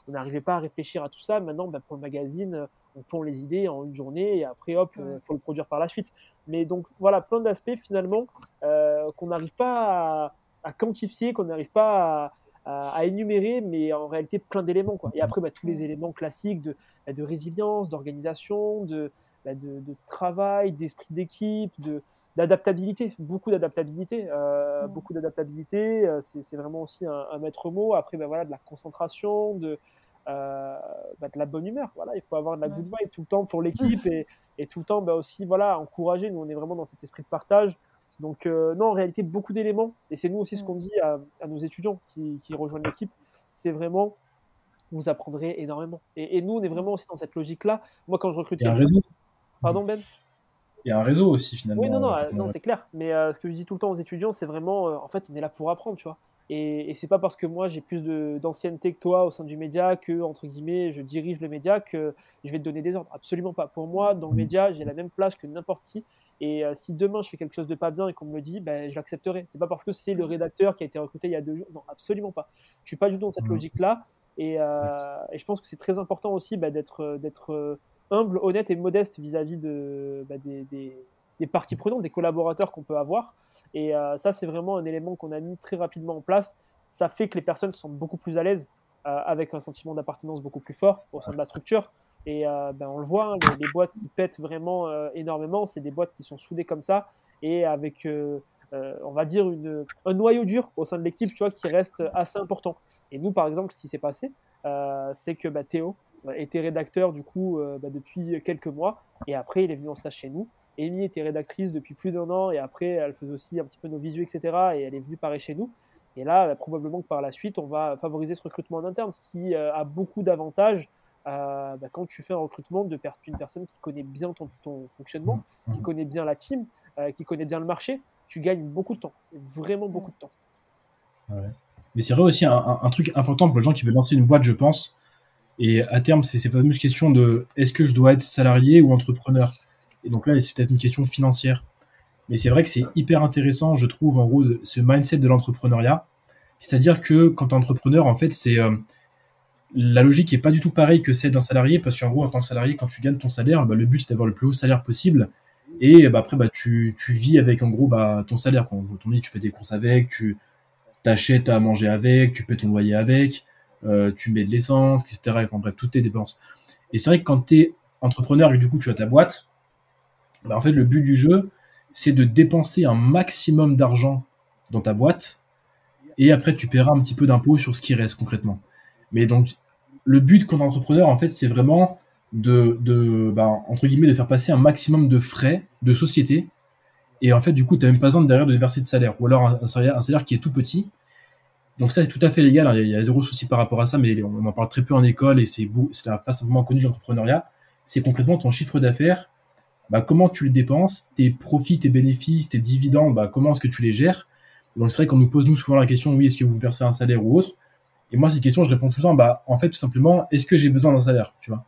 on n'arrivait pas à réfléchir à tout ça. Maintenant, bah, pour le magazine, on pond les idées en une journée et après, hop, il faut le produire par la suite. Mais donc, voilà, plein d'aspects finalement qu'on n'arrive pas à, à quantifier, qu'on n'arrive pas à, à, énumérer, mais en réalité plein d'éléments. Quoi. Et après, bah, tous les éléments classiques de, bah, de résilience, d'organisation, de, bah, de, travail, d'esprit d'équipe, de, d'adaptabilité, beaucoup d'adaptabilité, euh, beaucoup d'adaptabilité, euh, c'est, vraiment aussi un, maître mot. Après, ben voilà, de la concentration, de, bah, de la bonne humeur. Voilà, il faut avoir de la good vibe tout le temps pour l'équipe et, et, tout le temps bah, aussi voilà, encourager. Nous, on est vraiment dans cet esprit de partage. Donc, non, en réalité, beaucoup d'éléments. Et c'est nous aussi ce qu'on dit à, nos étudiants qui, qui rejoignent l'équipe. C'est vraiment vous apprendrez énormément. Et, nous, on est vraiment aussi dans cette logique-là. Moi, quand je recrute. Il y a un réseau. Pardon, Ben? Il y a un réseau aussi, finalement. Oui, non, non, euh, non c'est clair. Mais euh, ce que je dis tout le temps aux étudiants, c'est vraiment. Euh, en fait, on est là pour apprendre, tu vois. Et, et c'est pas parce que moi, j'ai plus d'ancienneté que toi au sein du média, que, entre guillemets, je dirige le média, que je vais te donner des ordres. Absolument pas. Pour moi, dans le mmh. média, j'ai la même place que n'importe qui. Et si demain je fais quelque chose de pas bien et qu'on me le dit, ben, je l'accepterai. C'est pas parce que c'est le rédacteur qui a été recruté il y a deux jours. Non, absolument pas. Je suis pas du tout dans cette mmh. logique-là. Euh, et, je pense que c'est très important aussi bah, d'être euh, humble, honnête et modeste vis-à-vis de, bah, des, des, parties prenantes, des collaborateurs qu'on peut avoir. Et euh, ça, c'est vraiment un élément qu'on a mis très rapidement en place. Ça fait que les personnes sont beaucoup plus à l'aise avec un sentiment d'appartenance beaucoup plus fort au sein de la structure. Et ben, on le voit, hein, les, les, boîtes qui pètent vraiment énormément, c'est des boîtes qui sont soudées comme ça et avec euh, on va dire, une, un noyau dur au sein de l'équipe, tu vois, qui reste assez important. Et nous, par exemple, ce qui s'est passé, euh, c'est que bah, Théo était rédacteur du coup euh, bah, depuis quelques mois, et après il est venu en stage chez nous. Amy était rédactrice depuis plus d'un an, et après elle faisait aussi un petit peu nos visuels, etc. Et elle est venue pareil chez nous. Et là, bah, probablement que par la suite, on va favoriser ce recrutement en interne, ce qui a beaucoup d'avantages quand tu fais un recrutement de d'une personne qui connaît bien ton, ton fonctionnement, mmh. qui connaît bien la team, qui connaît bien le marché tu gagnes beaucoup de temps, vraiment beaucoup de temps. Mais c'est vrai aussi un, truc important pour les gens qui veulent lancer une boîte, je pense. Et à terme, c'est ces fameuses questions de est-ce que je dois être salarié ou entrepreneur? Et donc là, c'est peut-être une question financière. Mais c'est vrai que c'est hyper intéressant, je trouve, en gros, ce mindset de l'entrepreneuriat. C'est-à-dire que quand tu es entrepreneur, en fait, c'est euh, la logique n'est pas du tout pareille que celle d'un salarié, parce qu'en gros, en tant que salarié, quand tu gagnes ton salaire, bah, le but c'est d'avoir le plus haut salaire possible. Et bah, après, bah, tu, tu, vis avec en gros bah, ton salaire. Quand ton tu fais des courses avec, tu t'achètes à manger avec, tu paies ton loyer avec, euh, tu mets de l'essence, etc. Enfin bref, toutes tes dépenses. Et c'est vrai que quand tu es entrepreneur et du coup tu as ta boîte, bah, en fait, le but du jeu, c'est de dépenser un maximum d'argent dans ta boîte et après tu paieras un petit peu d'impôts sur ce qui reste concrètement. Mais donc, le but quand entrepreneur, en fait, c'est vraiment de, de bah, entre guillemets, de faire passer un maximum de frais de société. Et en fait, du coup, tu n'as même pas besoin de derrière de verser de salaire. Ou alors un, salaire, un salaire qui est tout petit. Donc ça, c'est tout à fait légal. Hein. Il y, a, zéro souci par rapport à ça, mais on en parle très peu en école et c'est la face vraiment connue de l'entrepreneuriat. C'est concrètement ton chiffre d'affaires. Bah, comment tu le dépenses, tes profits, tes bénéfices, tes dividendes, bah, comment est-ce que tu les gères? Donc c'est vrai qu'on nous pose nous souvent la question, oui, est-ce que vous versez un salaire ou autre? Et moi, cette question, je réponds tout bah, en fait, tout simplement, est-ce que j'ai besoin d'un salaire tu vois?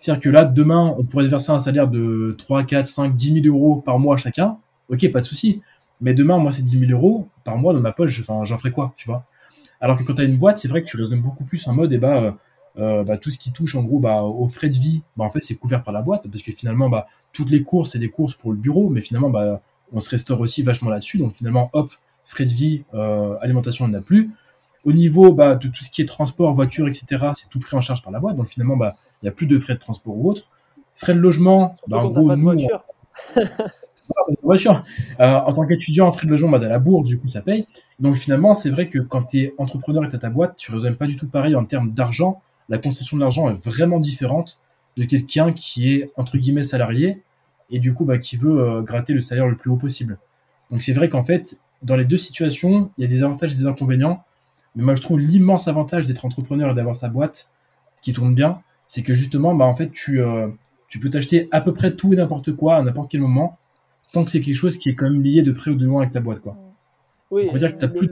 C'est-à-dire que là, demain, on pourrait verser un salaire de 3, 4, 5, 10 000 euros par mois chacun. Ok, pas de souci. Mais demain, moi, c'est 10 000 euros par mois dans ma poche. J'en ferai quoi, tu vois? Alors que quand tu as une boîte, c'est vrai que tu raisonnes beaucoup plus en mode, et eh bah, euh, euh, bah, tout ce qui touche en gros bah, aux frais de vie, bah, en fait, c'est couvert par la boîte parce que finalement, bah, toutes les courses, c'est des courses pour le bureau, mais finalement, bah, on se restaure aussi vachement là-dessus. Donc finalement, hop, frais de vie, euh, alimentation, on n'a plus. Au niveau bah, de tout ce qui est transport, voiture, etc., c'est tout pris en charge par la boîte. Donc finalement, bah, il n'y a plus de frais de transport ou autre. Frais de logement, bah, en gros, nous, voiture. voiture. Euh, en tant qu'étudiant, frais de logement, bah, la bourse, du coup, ça paye. Donc finalement, c'est vrai que quand tu es entrepreneur et tu as ta boîte, tu ne raisonnes pas du tout pareil en termes d'argent. La concession de l'argent est vraiment différente de quelqu'un qui est, entre guillemets, salarié et du coup, bah, qui veut euh, gratter le salaire le plus haut possible. Donc c'est vrai qu'en fait, dans les deux situations, il y a des avantages et des inconvénients. Mais moi, je trouve l'immense avantage d'être entrepreneur et d'avoir sa boîte qui tourne bien, c'est que justement, bah, en fait, tu, euh, tu peux t'acheter à peu près tout et n'importe quoi à n'importe quel moment, tant que c'est quelque chose qui est quand même lié de près ou de loin avec ta boîte. Quoi. Oui, dire que le, plus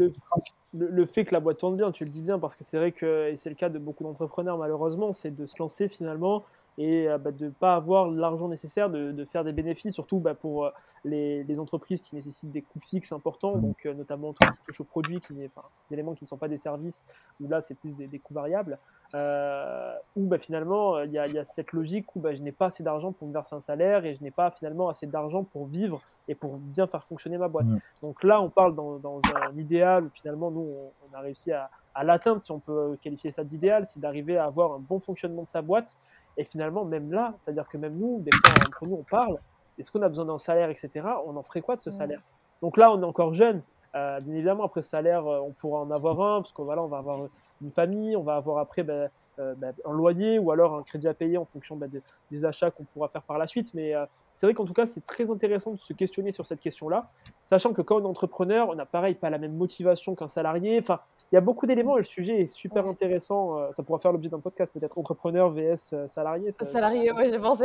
le, fait que la boîte tourne bien, tu le dis bien, parce que c'est vrai que, et c'est le cas de beaucoup d'entrepreneurs malheureusement, c'est de se lancer finalement et euh, bah, de ne pas avoir l'argent nécessaire de, de, faire des bénéfices, surtout bah, pour euh, les, les, entreprises qui nécessitent des coûts fixes importants, donc euh, notamment tout ce qui touche aux produits, qui, enfin, des éléments qui ne sont pas des services, où là c'est plus des, des, coûts variables, euh, où bah, finalement il y, y, a cette logique où bah, je n'ai pas assez d'argent pour me verser un salaire et je n'ai pas finalement assez d'argent pour vivre et pour bien faire fonctionner ma boîte. Donc là on parle dans, dans, un idéal où finalement nous on, on a réussi à, à l'atteindre, si on peut qualifier ça d'idéal, c'est d'arriver à avoir un bon fonctionnement de sa boîte et finalement, même là, c'est-à-dire que même nous, des fois, entre nous, on parle, est-ce qu'on a besoin d'un salaire, etc. On en ferait quoi de ce salaire? Donc là, on est encore jeune. bien évidemment, après salaire, on pourra en avoir un, parce qu'on voilà, on va avoir une famille, on va avoir après ben, ben, un loyer ou alors un crédit à payer en fonction ben, des achats qu'on pourra faire par la suite. Mais c'est vrai qu'en tout cas, c'est très intéressant de se questionner sur cette question-là, sachant que quand on est entrepreneur, on n'a pareil pas la même motivation qu'un salarié. Enfin, il y a beaucoup d'éléments et le sujet est super intéressant. Euh, ça pourra faire l'objet d'un podcast, peut-être entrepreneur vs euh, salarié. salarié, oui, j'ai pensé.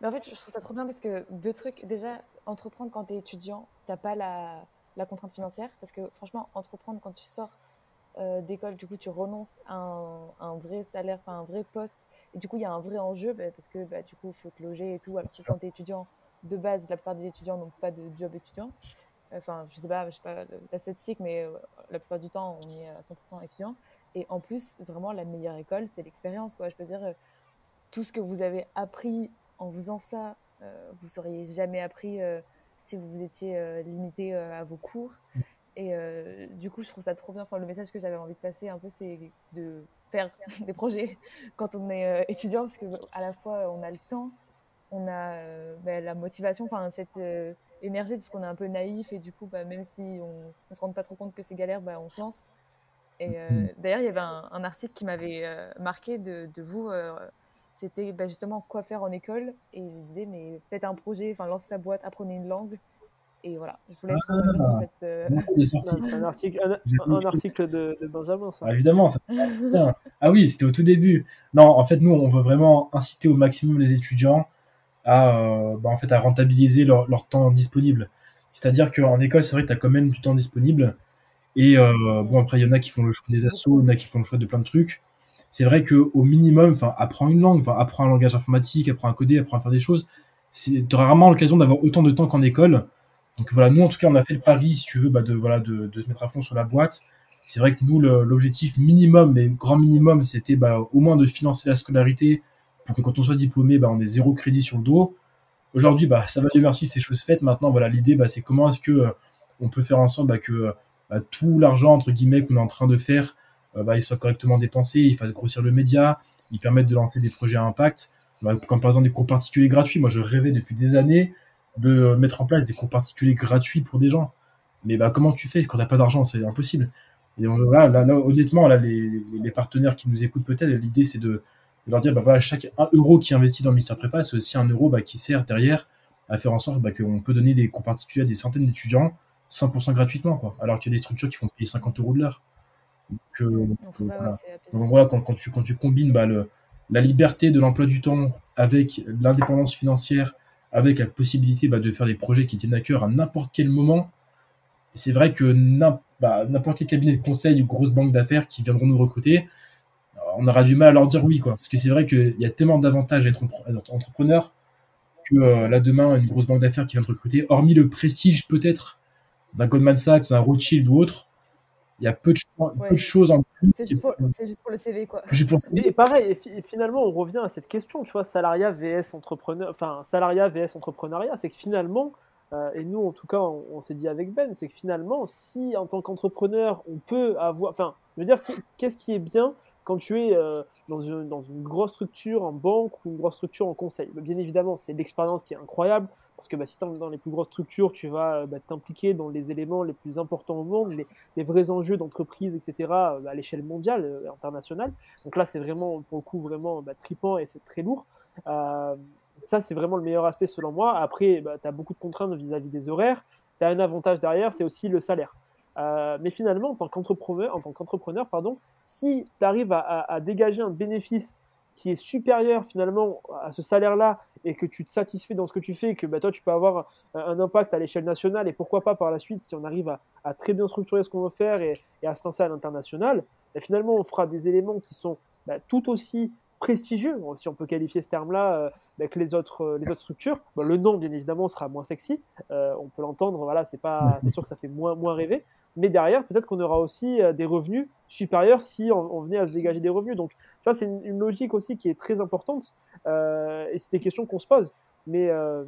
Mais en fait, je trouve ça trop bien parce que deux trucs. Déjà, entreprendre quand tu es étudiant, tu n'as pas la, la, contrainte financière. Parce que franchement, entreprendre quand tu sors euh, d'école, du coup, tu renonces à un, vrai salaire, enfin un vrai poste. Et du coup, il y a un vrai enjeu bah, parce que bah, du coup, il faut te loger et tout. Alors que quand tu es étudiant, de base, la plupart des étudiants n'ont pas de job étudiant. Enfin, je sais pas, je sais pas la statistique, mais euh, la plupart du temps, on est à 100% étudiant. Et en plus, vraiment, la meilleure école, c'est l'expérience. Quoi. Je peux dire, euh, tout ce que vous avez appris en faisant ça, vous seriez jamais appris si vous étiez limité à vos cours. Et euh, du coup, je trouve ça trop bien. Enfin, le message que j'avais envie de passer un peu, c'est de faire des projets quand on est euh, étudiant, parce que à la fois on a le temps, on a euh, ben, la motivation, enfin cette énergie, parce qu'on est un peu naïf et du coup, bah, même si on ne se rend pas trop compte que c'est galère, bah, on se lance. Et mm-hmm. d'ailleurs, il y avait un, article qui m'avait marqué de, de vous. c'était bah, justement quoi faire en école. Et il disait, mais faites un projet, enfin, lancez sa boîte, apprenez une langue. Et voilà, je vous laisse ah, sur cette. Euh, c'est un article, un, article de, Benjamin, ça. Ah, évidemment, ça Ah oui, c'était au tout début. Non, en fait, nous, on veut vraiment inciter au maximum les étudiants à, euh, bah, en fait, à rentabiliser leur, temps disponible. C'est-à-dire qu'en école, c'est vrai que tu as quand même du temps disponible. Et euh, bon, après, il y en a qui font le choix des assos, il y en a qui font le choix de plein de trucs. C'est vrai qu'au minimum, apprends une langue, apprends un langage informatique, apprends à coder, apprends à faire des choses. Tu auras rarement l'occasion d'avoir autant de temps qu'en école. Donc voilà, nous en tout cas, on a fait le pari, si tu veux, bah, de, voilà, de, de, mettre à fond sur la boîte. C'est vrai que nous, l'objectif minimum, mais grand minimum, c'était bah, au moins de financer la scolarité pour que quand on soit diplômé, bah, on ait zéro crédit sur le dos. Aujourd'hui, bah, ça va Dieu merci, c'est chose faite. Maintenant, voilà, l'idée, bah, c'est comment est-ce que euh, on peut faire en sorte bah, que bah, tout l'argent entre guillemets qu'on est en train de faire, euh, bah, il soit correctement dépensé, il fasse grossir le média, il permette de lancer des projets à impact, bah, comme par exemple des cours particuliers gratuits. Moi, je rêvais depuis des années de mettre en place des cours particuliers gratuits pour des gens. Mais bah, comment tu fais quand t'as pas d'argent? C'est impossible. Et là, honnêtement, là, les, les, partenaires qui nous écoutent peut-être, l'idée c'est de, leur dire, bah voilà, chaque 1 euro qui est investi dans le ministère Prépa, c'est aussi un euro bah, qui sert derrière à faire en sorte bah, qu'on peut donner des cours particuliers à des centaines d'étudiants 100% gratuitement, quoi. Alors qu'il y a des structures qui font payer 50 euros de l'heure. Donc, euh, voilà. quand, quand, tu, quand tu combines bah, le, la liberté de l'emploi du temps avec l'indépendance financière avec la possibilité bah, de faire des projets qui tiennent à cœur à n'importe quel moment. C'est vrai que bah, n'importe quel cabinet de conseil ou grosse banque d'affaires qui viendront nous recruter, on aura du mal à leur dire oui. Quoi. Parce que c'est vrai qu'il y a tellement d'avantages à être entrepreneur que euh, là demain, une grosse banque d'affaires qui vient te recruter, hormis le prestige peut-être d'un Goldman Sachs, d'un Rothschild ou autre, il y a peu de, choses en plus. C'est juste, pour le CV, quoi. Et pareil, et, finalement, on revient à cette question, tu vois, salariat vs entrepreneur, enfin, salariat vs entrepreneuriat, c'est que finalement, euh, et nous, en tout cas, on, s'est dit avec Ben, c'est que finalement, si en tant qu'entrepreneur, on peut avoir, enfin, je veux dire, qu'est-ce qui est bien quand tu es euh, dans, une, dans une grosse structure en banque ou une grosse structure en conseil? Bien évidemment, c'est l'expérience qui est incroyable. Parce que bah, si tu es dans les plus grosses structures, tu vas bah, t'impliquer dans les éléments les plus importants au monde, les, vrais enjeux d'entreprise, etc., euh, à l'échelle mondiale, euh, internationale. Donc là, c'est vraiment, pour le coup, vraiment bah, tripant et c'est très lourd. Euh, ça, c'est vraiment le meilleur aspect selon moi. Après, tu as beaucoup de contraintes vis-à-vis des horaires. Tu as un avantage derrière, c'est aussi le salaire. mais finalement, en tant qu'entrepreneur, en tant qu'entrepreneur, pardon, si tu arrives à, dégager un bénéfice qui est supérieur finalement à ce salaire-là et que tu te satisfais dans ce que tu fais et que bah, toi tu peux avoir un impact à l'échelle nationale et pourquoi pas par la suite si on arrive à, très bien structurer ce qu'on veut faire et, à se lancer à l'international, bah, finalement on fera des éléments qui sont bah, tout aussi prestigieux, si on peut qualifier ce terme-là, euh, avec les autres, euh, les autres structures. le nom, bien évidemment, sera moins sexy. Euh, on peut l'entendre, voilà, c'est pas, c'est sûr que ça fait moins, moins rêver mais derrière, peut-être qu'on aura aussi des revenus supérieurs si on, venait à se dégager des revenus. Donc, tu vois, c'est une, logique aussi qui est très importante, euh, et c'est des questions qu'on se pose. Mais euh,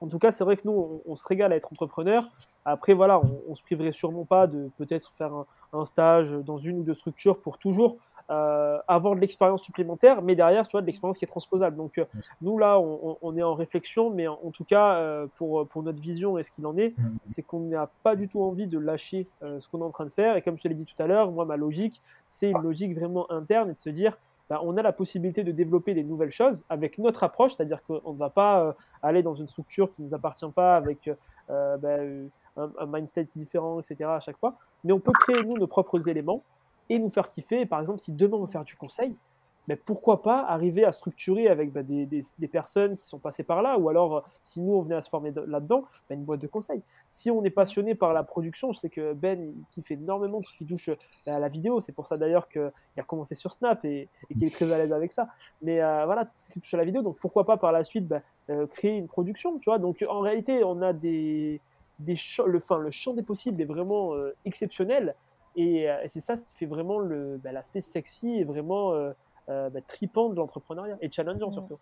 en tout cas, c'est vrai que nous, on, se régale à être entrepreneur. Après, voilà, on, on se priverait sûrement pas de peut-être faire un, stage dans une ou deux structures pour toujours euh, avoir de l'expérience supplémentaire, mais derrière, tu vois, de l'expérience qui est transposable. Donc, euh, nous, là, on, est en réflexion, mais en, tout cas, euh, pour, pour notre vision et ce qu'il en est, mm. c'est qu'on n'a pas du tout envie de lâcher ce qu'on est en train de faire. Et comme je te l'ai dit tout à l'heure, moi, ma logique, c'est une logique vraiment interne et de se dire, bah, on a la possibilité de développer des nouvelles choses avec notre approche, c'est-à-dire qu'on ne va pas aller dans une structure qui ne nous appartient pas avec bah, un, un mindset différent, etc. à chaque fois, mais on peut créer, nous, nos propres éléments et nous faire kiffer. par exemple, si demain on veut faire du conseil, mais pourquoi pas arriver à structurer avec bah, des, des, personnes qui sont passées par là, ou alors euh, si nous on venait à se former là-dedans, bah, une boîte de conseil. Si on est passionné par la production, je sais que Ben qui fait énormément tout ce qui touche bah, à la vidéo, c'est pour ça d'ailleurs qu'il a commencé sur Snap et, qu'il est très à l'aise avec ça. Mais euh, voilà, tout ce qui touche à la vidéo, donc pourquoi pas par la suite euh, créer une production, tu vois? Donc en réalité, on a des, des le, fin, le champ des possibles est vraiment exceptionnel euh, et, c'est ça ce qui fait vraiment bah, l'aspect sexy et vraiment euh, euh, bah, tripant de l'entrepreneuriat et challengeant surtout.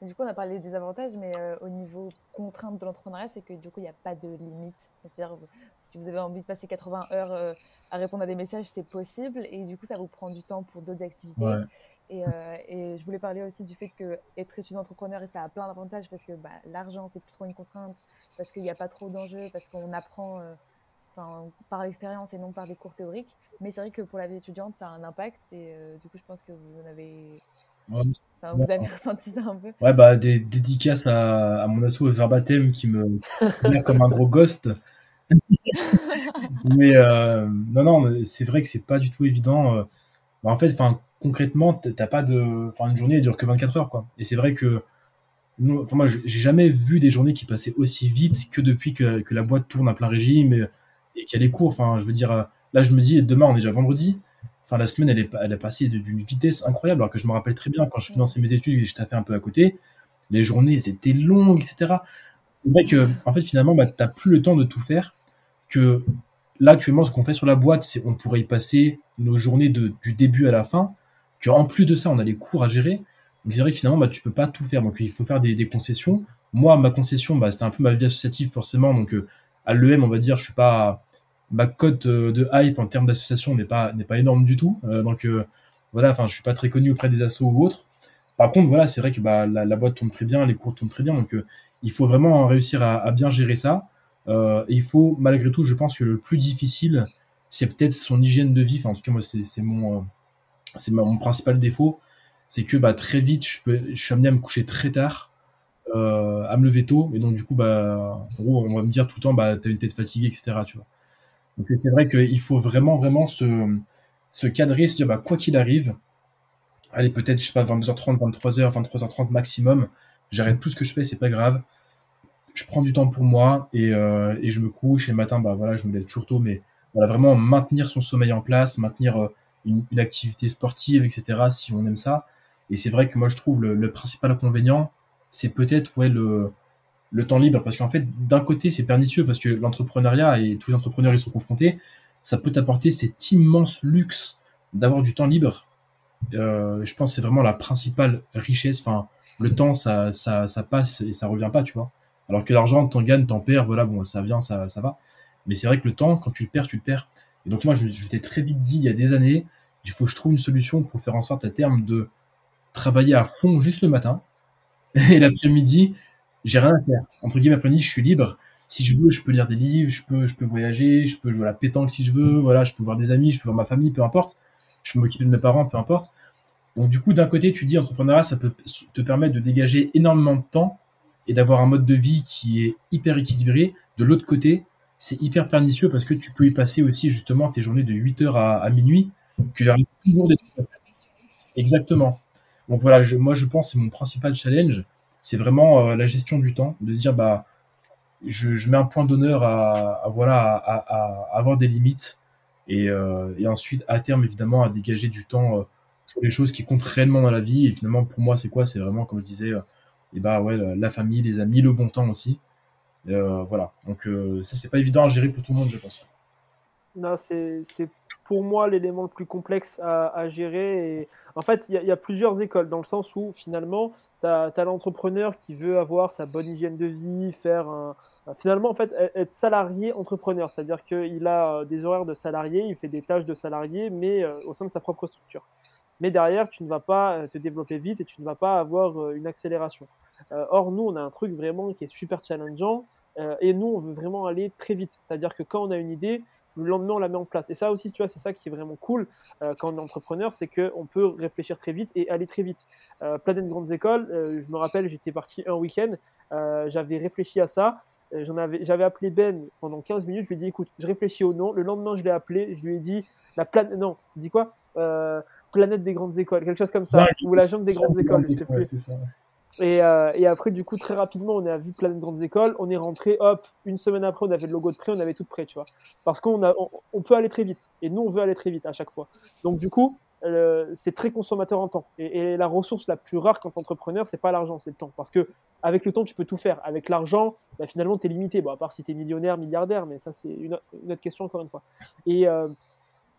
Du coup, on a parlé des avantages, mais au niveau contrainte de l'entrepreneuriat, c'est que du coup, il n'y a pas de limite. C'est-à-dire, si vous avez envie de passer 80 heures à répondre à des messages, c'est possible. Et du coup, ça vous prend du temps pour d'autres activités. Et, et, je voulais parler aussi du fait que être étudiant entrepreneur, ça a plein d'avantages parce que bah, l'argent, c'est plus trop une contrainte, parce qu'il n'y a pas trop d'enjeux, parce qu'on apprend par l'expérience et non par des cours théoriques. Mais c'est vrai que pour la vie étudiante, ça a un impact et euh, du coup, je pense que vous en avez. vous avez ressenti ça un peu Ouais, bah, des dédicaces à, à mon asso Verbatim qui me comme un gros ghost. mais euh, non, non, c'est vrai que c'est pas du tout évident. Euh. Bah, en fait, concrètement, t'as pas de. Enfin, une journée, elle dure que 24 heures, quoi. Et c'est vrai que. moi, j'ai jamais vu des journées qui passaient aussi vite que depuis que, que la boîte tourne à plein régime et qu'il y a les cours. Enfin, je veux dire, euh, là, je me dis, demain, on est déjà vendredi. Enfin, la semaine, elle est, elle d'une vitesse incroyable. Alors que je me rappelle très bien quand je finançais mes études et je tapais un peu à côté, les journées, étaient longues, etc. C'est vrai que, en fait, finalement, bah, tu n'as plus le temps de tout faire. Que là, actuellement, ce qu'on fait sur la boîte, c'est on pourrait y passer nos journées de, du début à la fin. Que en plus de ça, on a les cours à gérer. Donc, c'est vrai que finalement, bah, tu peux pas tout faire. Donc, il faut faire des, des concessions. Moi, ma concession, bah, c'était un peu ma vie associative, forcément. Donc, euh, à l'EM, on va dire, je suis pas ma cote euh, de hype en termes d'association n'est pas n'est pas énorme du tout. Euh, donc euh, voilà, enfin, je suis pas très connu auprès des assos ou autres. Par contre, voilà, c'est vrai que bah, la, boîte tourne très bien, les cours tournent très bien, donc il faut vraiment réussir à, bien gérer ça. et il faut, malgré tout, je pense que le plus difficile, c'est peut-être son hygiène de vie. En tout cas, moi, c'est mon, c'est mon principal défaut. C'est que bah, très vite, je, peux, je suis amené à me coucher très tard. Euh, à me lever tôt. Et donc, du coup, bah, en gros, on va me dire tout le temps, bah, t'as une tête fatiguée, etc. Tu vois. Donc, c'est vrai qu'il faut vraiment, vraiment se, se cadrer, se dire, bah, quoi qu'il arrive, allez, peut-être, je sais pas, 22h30, 23h, 23h30 maximum, j'arrête tout ce que je fais, c'est pas grave. Je prends du temps pour moi et, euh, et je me couche. Et le matin, bah, voilà, je me lève toujours tôt, mais voilà, vraiment maintenir son sommeil en place, maintenir euh, une, une, activité sportive, etc., si on aime ça. Et c'est vrai que moi, je trouve le, le principal inconvénient, c'est peut-être le, temps libre. Parce qu'en fait, d'un côté, c'est pernicieux parce que l'entrepreneuriat et tous les entrepreneurs ils sont confrontés, ça peut t'apporter cet immense luxe d'avoir du temps libre. Euh, je pense que c'est vraiment la principale richesse. Enfin, le temps, ça, passe et ça revient pas, tu vois. Alors que l'argent, t'en gagnes, t'en perds, voilà, bon, ça vient, ça, ça va. Mais c'est vrai que le temps, quand tu le perds, tu le perds. Et donc moi, je, je m'étais très vite dit, il y a des années, il faut que je trouve une solution pour faire en sorte à terme de travailler à fond juste le matin, et l'après-midi, j'ai rien à faire. Entre guillemets, l'après-midi, je suis libre. Si je veux, je peux lire des livres, je peux, je peux voyager, je peux jouer à la pétanque si je veux, voilà, je peux voir des amis, je peux voir ma famille, peu importe. Je peux m'occuper de mes parents, peu importe. Donc, du coup, d'un côté, tu dis entrepreneuriat, ça peut te permettre de dégager énormément de temps et d'avoir un mode de vie qui est hyper équilibré. De l'autre côté, c'est hyper pernicieux parce que tu peux y passer aussi justement tes journées de 8h à, à minuit, qu'il y aura toujours des Exactement. Donc voilà, moi je pense c'est mon principal challenge, c'est vraiment euh, la gestion du temps, de se dire bah je, mets un point d'honneur à, voilà à, avoir des limites euh, et, ensuite à terme évidemment à dégager du temps euh, pour les choses qui comptent réellement dans la vie. Et finalement pour moi c'est quoi? C'est vraiment comme je disais, et bah ouais la famille, les amis, le bon temps aussi. voilà, donc ça c'est pas évident à gérer pour tout le monde je pense. Non, c'est pour moi l'élément le plus complexe à, gérer. Et, en fait, il y, a plusieurs écoles, dans le sens où finalement, tu as, l'entrepreneur qui veut avoir sa bonne hygiène de vie, faire un, finalement, en fait, être salarié entrepreneur, c'est-à-dire qu'il a euh, des horaires de salarié, il fait des tâches de salarié, mais euh, au sein de sa propre structure. Mais derrière, tu ne vas pas euh, te développer vite et tu ne vas pas avoir une accélération. Or, nous, on a un truc vraiment qui est super challengeant et nous, on veut vraiment aller très vite. C'est-à-dire que quand on a une idée, le lendemain, on la met en place. Et ça aussi, tu vois, c'est ça qui est vraiment cool quand on est entrepreneur, c'est qu'on peut réfléchir très vite et aller très vite. Euh, plein de grandes écoles, je me rappelle, j'étais parti un week-end, j'avais réfléchi à ça, euh, j'en avais, j'avais appelé Ben pendant 15 minutes. Je lui ai dit, écoute, je réfléchis au nom. Le lendemain, je l'ai appelé. Je lui ai dit, la planète, non, dis quoi euh, Planète des grandes écoles, quelque chose comme ça. ou la jungle des grandes écoles, je sais plus. Et, euh, et, après, du coup, très rapidement, on a vu Planète des grandes écoles. On est rentré, hop, une semaine après, on avait le logo de prêt, on avait tout prêt, tu vois. Parce qu'on on peut aller très vite. Et nous, on veut aller très vite à chaque fois. Donc, du coup, euh, c'est très consommateur en temps. Et, la ressource la plus rare quand entrepreneur, c'est pas l'argent, c'est le temps. Parce que avec le temps, tu peux tout faire. Avec l'argent, bah, finalement, tu es limité. Bon, à part si tu es millionnaire, milliardaire, mais ça, c'est une, autre question encore une fois. Et euh,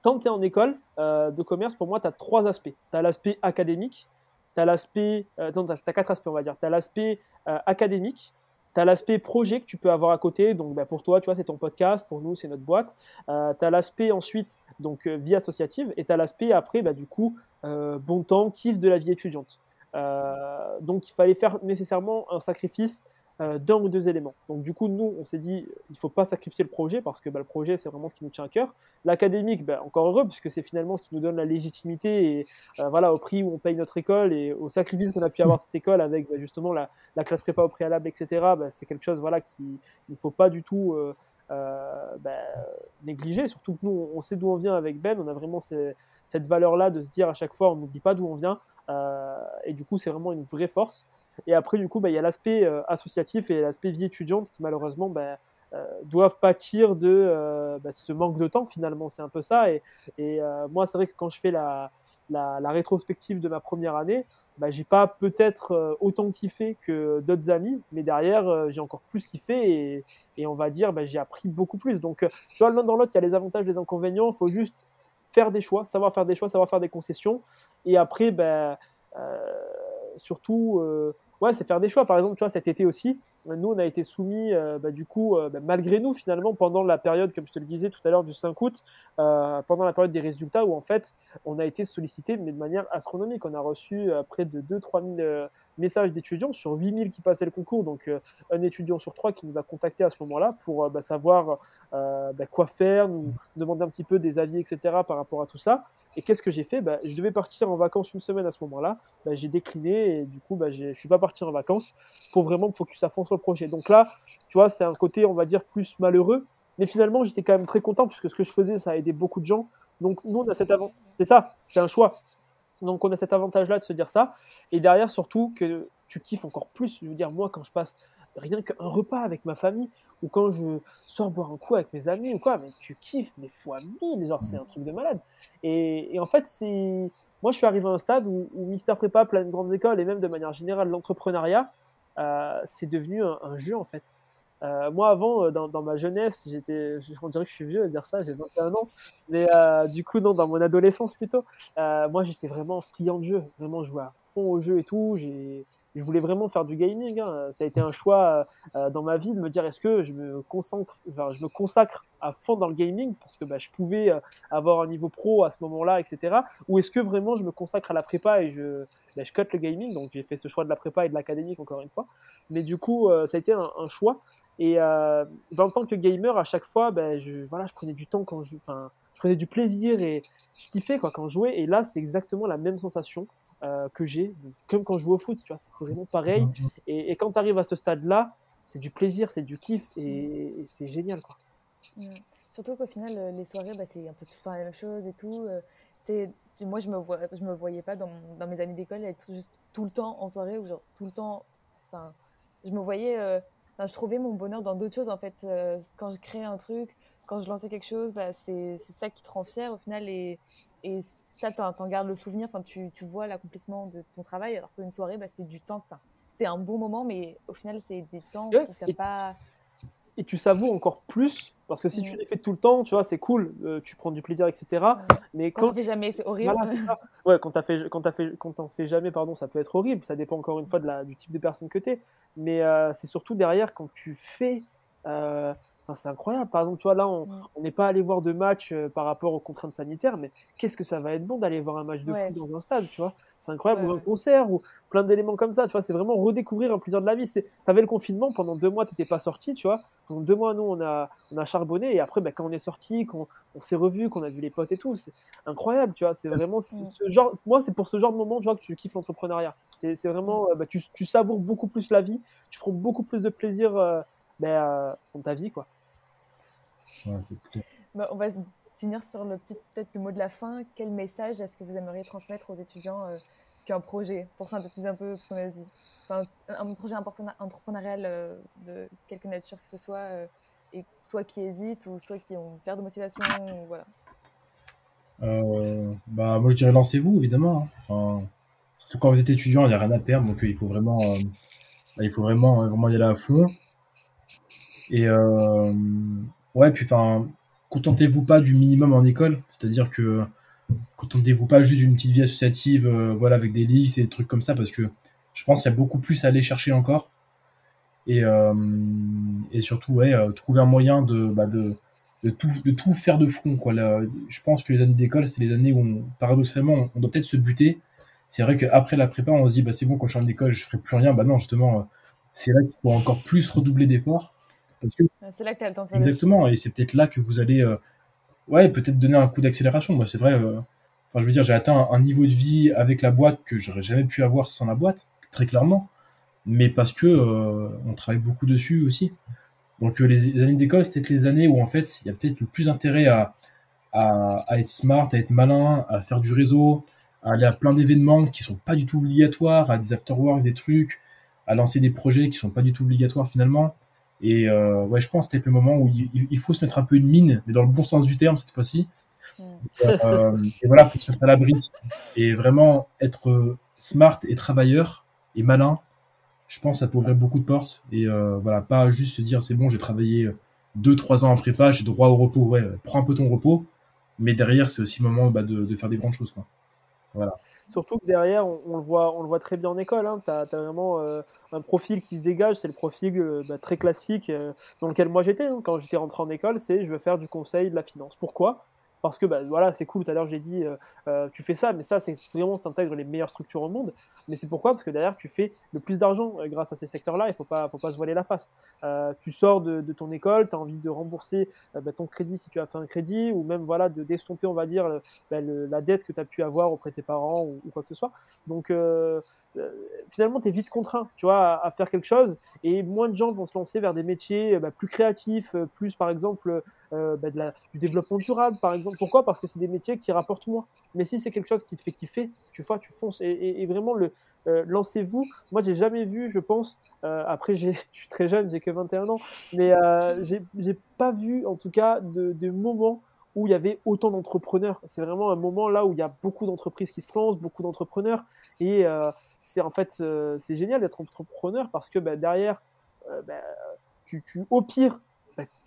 quand tu es en école euh, de commerce, pour moi, tu as trois aspects. Tu as l'aspect académique, tu as l'aspect. non, tu quatre aspects, on va dire. Tu as l'aspect académique, tu as l'aspect projet que tu peux avoir à côté. Donc, bah, pour toi, tu vois, c'est ton podcast. Pour nous, c'est notre boîte. Euh, tu as l'aspect ensuite, donc euh, vie associative. Et tu as l'aspect après, bah, du coup, euh, bon temps, kiff de la vie étudiante. donc, il fallait faire nécessairement un sacrifice euh, d'un ou deux éléments. Donc du coup, nous, on s'est dit, il ne faut pas sacrifier le projet parce que bah, le projet, c'est vraiment ce qui nous tient à cœur. L'académique, bah, encore heureux, puisque c'est finalement ce qui nous donne la légitimité et euh, voilà, au prix où on paye notre école et au sacrifice qu'on a pu avoir cette école avec bah, justement la, la, classe prépa au préalable, etc. c'est quelque chose voilà, qu'il ne faut pas du tout euh, négliger. Surtout que nous, on sait d'où on vient avec Ben, on a vraiment cette valeur-là de se dire à chaque fois, on n'oublie pas d'où on vient. et du coup, c'est vraiment une vraie force. Et après, du coup, bah, il y a l'aspect euh, associatif et l'aspect vie étudiante qui, malheureusement, bah, euh, doivent pâtir de euh, bah, ce manque de temps, finalement. C'est un peu ça. Et, et moi, c'est vrai que quand je fais la, la, rétrospective de ma première année, bah, j'ai pas peut-être autant kiffé que d'autres amis, mais derrière, j'ai encore plus kiffé et, et on va dire, bah, j'ai appris beaucoup plus. Donc, tu vois, l'un dans l'autre, il y a les avantages, les inconvénients. Il faut juste faire des choix, savoir faire des choix, savoir faire des concessions. Et après, ben, surtout, c'est faire des choix. Par exemple, tu vois, cet été aussi, nous, on a été soumis, euh, bah, du coup, euh, bah, malgré nous, finalement, pendant la période, comme je te le disais tout à l'heure, du 5 août, euh, pendant la période des résultats, où en fait, on a été sollicité, mais de manière astronomique. On a reçu près de 2-3 000 messages d'étudiants sur 8 000 qui passaient le concours. Donc, un étudiant sur trois qui nous a contactés à ce moment-là pour bah, savoir quoi faire, nous demander un petit peu des avis, etc. par rapport à tout ça. Et qu'est-ce que j'ai fait? Je devais partir en vacances une semaine à ce moment-là. j'ai décliné et du coup, je ne suis pas parti en vacances pour vraiment me focus à fond sur le projet. Donc là, tu vois, c'est un côté, on va dire, plus malheureux. Mais finalement, j'étais quand même très content puisque ce que je faisais, ça a aidé beaucoup de gens. Donc nous, on a cet avantage. C'est ça, c'est un choix. Donc on a cet avantage-là de se dire ça. Et derrière, surtout, que tu kiffes encore plus. Je veux dire, moi, quand je passe rien qu'un repas avec ma famille ou quand je sors boire un coup avec mes amis ou quoi, mais tu kiffes, mais fois mille, genre c'est un truc de malade. Et, en fait, c'est. Moi, je suis arrivé à un stade où, Mister Prépa, plein de grandes écoles et même de manière générale l'entrepreneuriat, euh, c'est devenu un, jeu en fait. Euh, moi, avant, euh, dans, ma jeunesse, j'étais, on dirait que je suis vieux à dire ça, j'ai 21 ans, mais du coup, non, dans mon adolescence plutôt, moi, j'étais vraiment friand de jeu, vraiment jouer à fond au jeu et tout. J'ai, je voulais vraiment faire du gaming. Hein. Ça a été un choix euh, dans ma vie de me dire est-ce que je me consacre, je me consacre à fond dans le gaming parce que bah, je pouvais euh, avoir un niveau pro à ce moment-là, etc. Ou est-ce que vraiment je me consacre à la prépa et je, bah, je cut le gaming. Donc j'ai fait ce choix de la prépa et de l'académique encore une fois. Mais du coup, euh, ça a été un, choix. Et euh, en tant que gamer, à chaque fois, bah, je, voilà, je prenais du temps quand je, enfin, je prenais du plaisir et je kiffais quoi quand je jouais. Et là, c'est exactement la même sensation. Euh, que j'ai, comme quand je joue au foot, tu vois, c'est vraiment pareil. Mm-hmm. Et, quand tu arrives à ce stade-là, c'est du plaisir, c'est du kiff et, c'est génial, quoi. Surtout qu'au final, euh, les soirées, bah, c'est un peu tout le temps la même chose et tout. Euh, moi, je me, vois, je me voyais pas dans, dans mes années d'école être juste tout le temps en soirée ou genre tout le temps. Enfin, je me voyais. Je trouvais mon bonheur dans d'autres choses en fait. quand je créais un truc, quand je lançais quelque chose, bah, c'est ça qui te rend fier au final et, et ça, t'en gardes le souvenir, enfin, tu, tu vois l'accomplissement de ton travail, alors qu'une soirée, bah, c'est du temps. C'était un bon moment, mais au final, c'est des temps où tu pas. Et tu savoures encore plus Parce que si tu les fais tout le temps, tu vois, c'est cool, euh, tu prends du plaisir, etc. Mais quand, quand tu jamais, c'est horrible. Voilà, ça. Ouais, quand t'as fait, quand fait, quand t'en fais jamais, pardon, ça peut être horrible. Ça dépend encore une fois de la, du type de personne que t'es. Mais euh, c'est surtout derrière quand tu fais. Euh, c'est incroyable. Par exemple, tu vois, là, on n'est pas allé voir de match euh, par rapport aux contraintes sanitaires, mais qu'est-ce que ça va être bon d'aller voir un match de foot dans un stade, tu vois? C'est incroyable, ou un concert, ou plein d'éléments comme ça, tu vois? C'est vraiment redécouvrir un plaisir de la vie. Tu avais le confinement, pendant deux mois, tu n'étais pas sorti, tu vois? Pendant deux mois, nous, on a, on a charbonné, et après, ben, quand on est sorti, qu'on on, s'est revu, qu'on a vu les potes et tout, c'est incroyable, tu vois? C'est vraiment ce, genre, moi, c'est pour ce genre de moment, tu vois, que tu kiffes l'entrepreneuriat. C'est vraiment, euh, ben, tu, tu, savoures beaucoup plus la vie, tu prends beaucoup plus de plaisir euh, ben, dans ta vie, quoi. Bah, on va finir sur le petit peut-être le mot de la fin. Quel message est-ce que vous aimeriez transmettre aux étudiants euh, qui ont un projet pour synthétiser un peu ce qu'on a dit? Enfin, Un projet entrepreneurial euh, de quelque nature que ce soit, euh, et soit qui hésitent ou soit qui ont peur de motivation. voilà. bah, moi je dirais lancez-vous évidemment. Hein. Enfin, surtout quand vous êtes étudiant, il n'y a rien à perdre donc il faut vraiment, il faut vraiment, vraiment y aller à fond. Et Ouais, puis enfin, contentez-vous pas du minimum en école, c'est-à-dire que contentez-vous pas juste d'une petite vie associative, euh, voilà, avec des listes et des trucs comme ça, parce que je pense qu'il y a beaucoup plus à aller chercher encore. Et, euh, et surtout, ouais, euh, trouver un moyen de, bah, de, de, tout, de tout faire de front. Quoi. je pense que les années d'école, c'est les années où, paradoxalement, on doit peut-être se buter. C'est vrai qu'après la prépa, on se dit, bah, c'est bon, quand je suis en école, je ferai plus rien. Bah non, justement, c'est là qu'il faut encore plus redoubler d'efforts. C'est là que tu as le temps de Exactement, et c'est peut-être là que vous allez euh, ouais, peut-être donner un coup d'accélération. Moi, c'est vrai, euh, enfin, je veux dire, j'ai atteint un, niveau de vie avec la boîte que j'aurais jamais pu avoir sans la boîte, très clairement, mais parce que euh, on travaille beaucoup dessus aussi. Donc les, années d'école, c'est peut-être les années où en fait, il y a peut-être le plus intérêt à, à, à, être smart, à être malin, à faire du réseau, à aller à plein d'événements qui sont pas du tout obligatoires, à des afterworks, des trucs, à lancer des projets qui sont pas du tout obligatoires finalement. Et euh, ouais, je pense que c'était le moment où il, faut se mettre un peu une mine, mais dans le bon sens du terme cette fois-ci. Mm. Euh, et voilà, faut se mettre à l'abri et vraiment être smart et travailleur et malin. Je pense que ça peut ouvrir beaucoup de portes et euh, voilà, pas juste se dire c'est bon, j'ai travaillé 2-3 ans en prépa, j'ai droit au repos. Ouais, prends un peu ton repos, mais derrière c'est aussi le moment bah, de, de, faire des grandes choses. Quoi. Voilà. Surtout que derrière, on, le, voit, on le voit très bien en école. Hein. Tu as, vraiment euh, un profil qui se dégage. C'est le profil euh, bah, très classique euh, dans lequel moi j'étais. Hein. Quand j'étais rentré en école, c'est je veux faire du conseil, de la finance. Pourquoi? Parce que bah, voilà, c'est cool. Tout à l'heure, j'ai dit, euh, euh, tu fais ça, mais ça, c'est vraiment, tu intègres les meilleures structures au monde. Mais c'est pourquoi? Parce que derrière, tu fais le plus d'argent euh, grâce à ces secteurs-là. Il faut pas, faut pas se voiler la face. tu sors de, ton école, tu as envie de rembourser bah, ton crédit si tu as fait un crédit, ou même voilà, de d'estomper, on va dire, bah, la dette que tu as pu avoir auprès de tes parents ou, quoi que ce soit. Donc, finalement, tu es vite contraint, tu vois, à, faire quelque chose. Et moins de gens vont se lancer vers des métiers plus créatifs, plus, par exemple, euh, bah, de du développement durable, par exemple. Pourquoi? Parce que c'est des métiers qui rapportent moins. Mais si c'est quelque chose qui te fait kiffer, tu vois, tu fonces. Et, vraiment, le euh, lancez-vous. Moi, j'ai jamais vu, je pense. Euh, après, je suis très jeune, j'ai que 21 ans, mais j'ai pas vu, en tout cas, de, de moments où il y avait autant d'entrepreneurs. C'est vraiment un moment là où il y a beaucoup d'entreprises qui se lancent, beaucoup d'entrepreneurs. Et c'est en fait, c'est génial d'être entrepreneur parce que bah, derrière, bah, tu, au pire,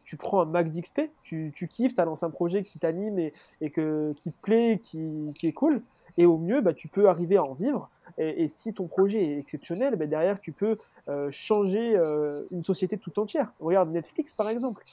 tu prends un max d'XP, tu, tu kiffes, tu as lancé un projet qui t'anime et, et que, qui te plaît, qui, qui est cool. Et au mieux, bah, tu peux arriver à en vivre. Et, si ton projet est exceptionnel, bah, derrière, tu peux euh, changer euh, une société tout entière. Regarde Netflix, par exemple.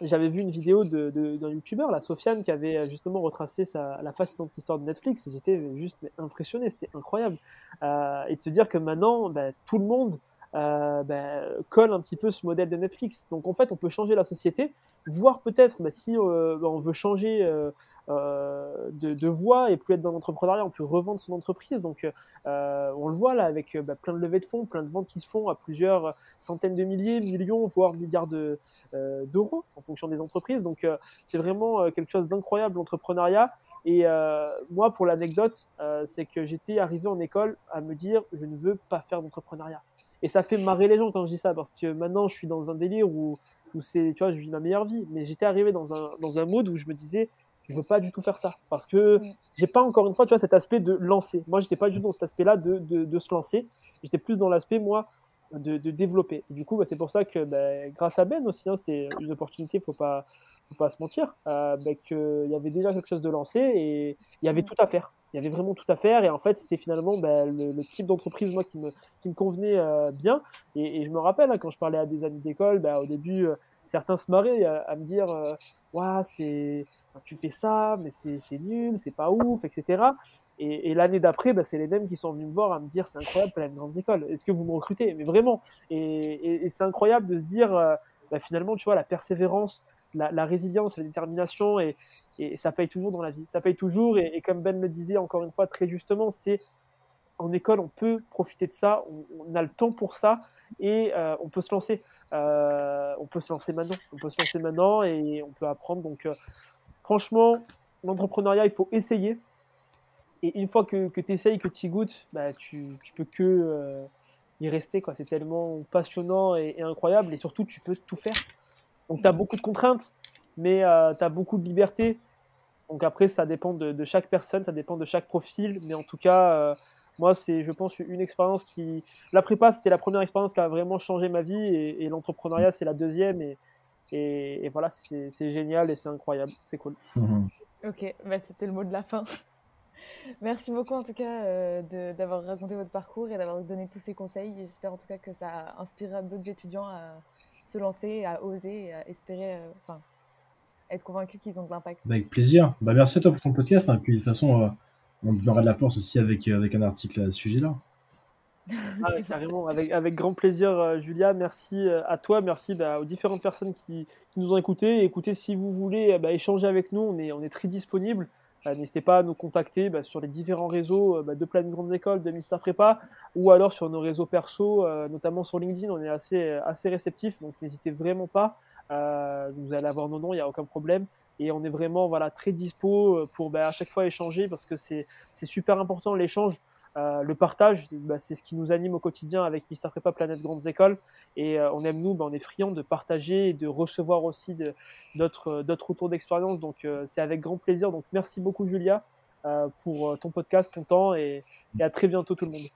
J'avais vu une vidéo d'un de, youtubeur, la Sofiane, qui avait euh, justement retracé sa, la fascinante histoire de Netflix. J'étais juste impressionné, c'était incroyable. et de se dire que maintenant, bah, tout le monde euh, ben, colle un petit peu ce modèle de Netflix. Donc en fait, on peut changer la société, voir peut-être bah, si euh, on veut changer euh, de, de, voie et plus être dans l'entrepreneuriat, on peut revendre son entreprise. Donc on le voit là avec bah, plein de levées de fonds, plein de ventes qui se font à plusieurs centaines de milliers, millions, voire milliards d'euros de, en fonction des entreprises. Donc c'est vraiment quelque chose d'incroyable l'entrepreneuriat. Et moi, pour l'anecdote, c'est que j'étais arrivé en école à me dire je ne veux pas faire d'entrepreneuriat. Et ça fait marrer les gens quand je dis ça, parce que maintenant, je suis dans un délire où, où c'est, tu vois, je vis ma meilleure vie. Mais j'étais arrivé dans un, dans un mode où je me disais, je veux pas du tout faire ça. Parce que mm. j'ai pas encore une fois, tu vois, cet aspect de lancer. Moi, j'étais pas du tout dans cet aspect-là de, de, de, se lancer. J'étais plus dans l'aspect, moi, de, développer. du coup, bah, c'est pour ça que bah, grâce à Ben aussi, hein, c'était une opportunité, faut pas, faut pas se mentir, euh, bah, qu'il y avait déjà quelque chose de lancé et il y avait tout à faire. Il y avait vraiment tout à faire et en fait, c'était finalement bah, le, type d'entreprise moi qui me, qui me convenait euh, bien. Et, je me rappelle hein, quand je parlais à des amis d'école, bah, au début, euh, certains se marraient à, me dire, ouais, c'est, tu fais ça, mais c'est nul, c'est pas ouf, etc. Et, l'année d'après, bah, c'est les mêmes qui sont venus me voir à me dire c'est incroyable, plein de grandes écoles. Est-ce que vous me recrutez? Mais vraiment. Et, c'est incroyable de se dire euh, bah, finalement, tu vois, la persévérance, la, résilience, la détermination, et, ça paye toujours dans la vie. Ça paye toujours. Et, comme Ben le disait encore une fois très justement, c'est en école, on peut profiter de ça, on, a le temps pour ça et euh, on peut se lancer. Euh, on peut se lancer maintenant. On peut se lancer maintenant et on peut apprendre. Donc, franchement, l'entrepreneuriat, il faut essayer. Et une fois que, que tu essayes, que tu goûtes, bah, tu, peux que euh, y rester. Quoi. C'est tellement passionnant et, incroyable. Et surtout, tu peux tout faire. Donc, tu as beaucoup de contraintes, mais euh, tu as beaucoup de liberté. Donc, après, ça dépend de, chaque personne, ça dépend de chaque profil. Mais en tout cas, euh, moi, c'est, je pense, une expérience qui. La prépa, c'était la première expérience qui a vraiment changé ma vie. Et, l'entrepreneuriat, c'est la deuxième. Et, et, voilà, c'est, génial et c'est incroyable. C'est cool. Mmh. Ok, bah, c'était le mot de la fin. Merci beaucoup en tout cas euh, d'avoir raconté votre parcours et d'avoir donné tous ces conseils. J'espère en tout cas que ça inspirera d'autres étudiants à se lancer, à oser, à espérer, euh, enfin, être convaincus qu'ils ont de l'impact. Avec plaisir. Bah, merci à toi pour ton podcast. Hein. Puis de toute façon, euh, on donnera de la force aussi avec, avec un article à ce sujet-là. Ah, carrément, avec, avec, grand plaisir, Julia. Merci à toi, merci bah, aux différentes personnes qui, qui, nous ont écoutés. Et écoutez, si vous voulez bah, échanger avec nous, on est, on est très disponible. Euh, n'hésitez pas à nous contacter bah, sur les différents réseaux euh, bah, de Planète Grandes Écoles, de Mister Prépa, ou alors sur nos réseaux perso, euh, notamment sur LinkedIn, on est assez, assez réceptif, donc n'hésitez vraiment pas. vous allez avoir nos noms, il n'y a aucun problème. Et on est vraiment voilà, très dispo pour bah, à chaque fois échanger parce que c'est super important l'échange. Euh, le partage, bah, c'est ce qui nous anime au quotidien avec Mister Prépa Planète Grandes Écoles. Et euh, on aime, nous, bah, on est friands de partager et de recevoir aussi d'autres retours d'expérience. Donc, euh, c'est avec grand plaisir. Donc, merci beaucoup, Julia, pour ton podcast, ton temps. Et, à très bientôt, tout le monde.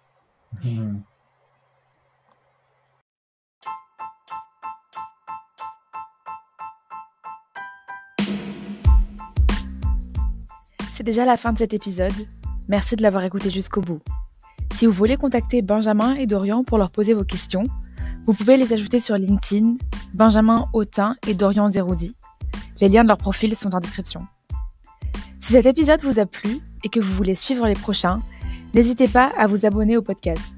C'est déjà la fin de cet épisode. Merci de l'avoir écouté jusqu'au bout. Si vous voulez contacter Benjamin et Dorian pour leur poser vos questions, vous pouvez les ajouter sur LinkedIn, Benjamin Autin et Dorian Zeroudi. Les liens de leur profil sont en description. Si cet épisode vous a plu et que vous voulez suivre les prochains, n'hésitez pas à vous abonner au podcast.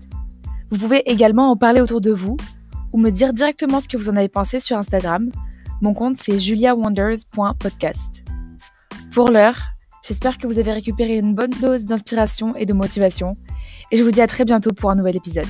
Vous pouvez également en parler autour de vous ou me dire directement ce que vous en avez pensé sur Instagram. Mon compte c'est juliawonders.podcast. Pour l'heure, J'espère que vous avez récupéré une bonne dose d'inspiration et de motivation. Et je vous dis à très bientôt pour un nouvel épisode.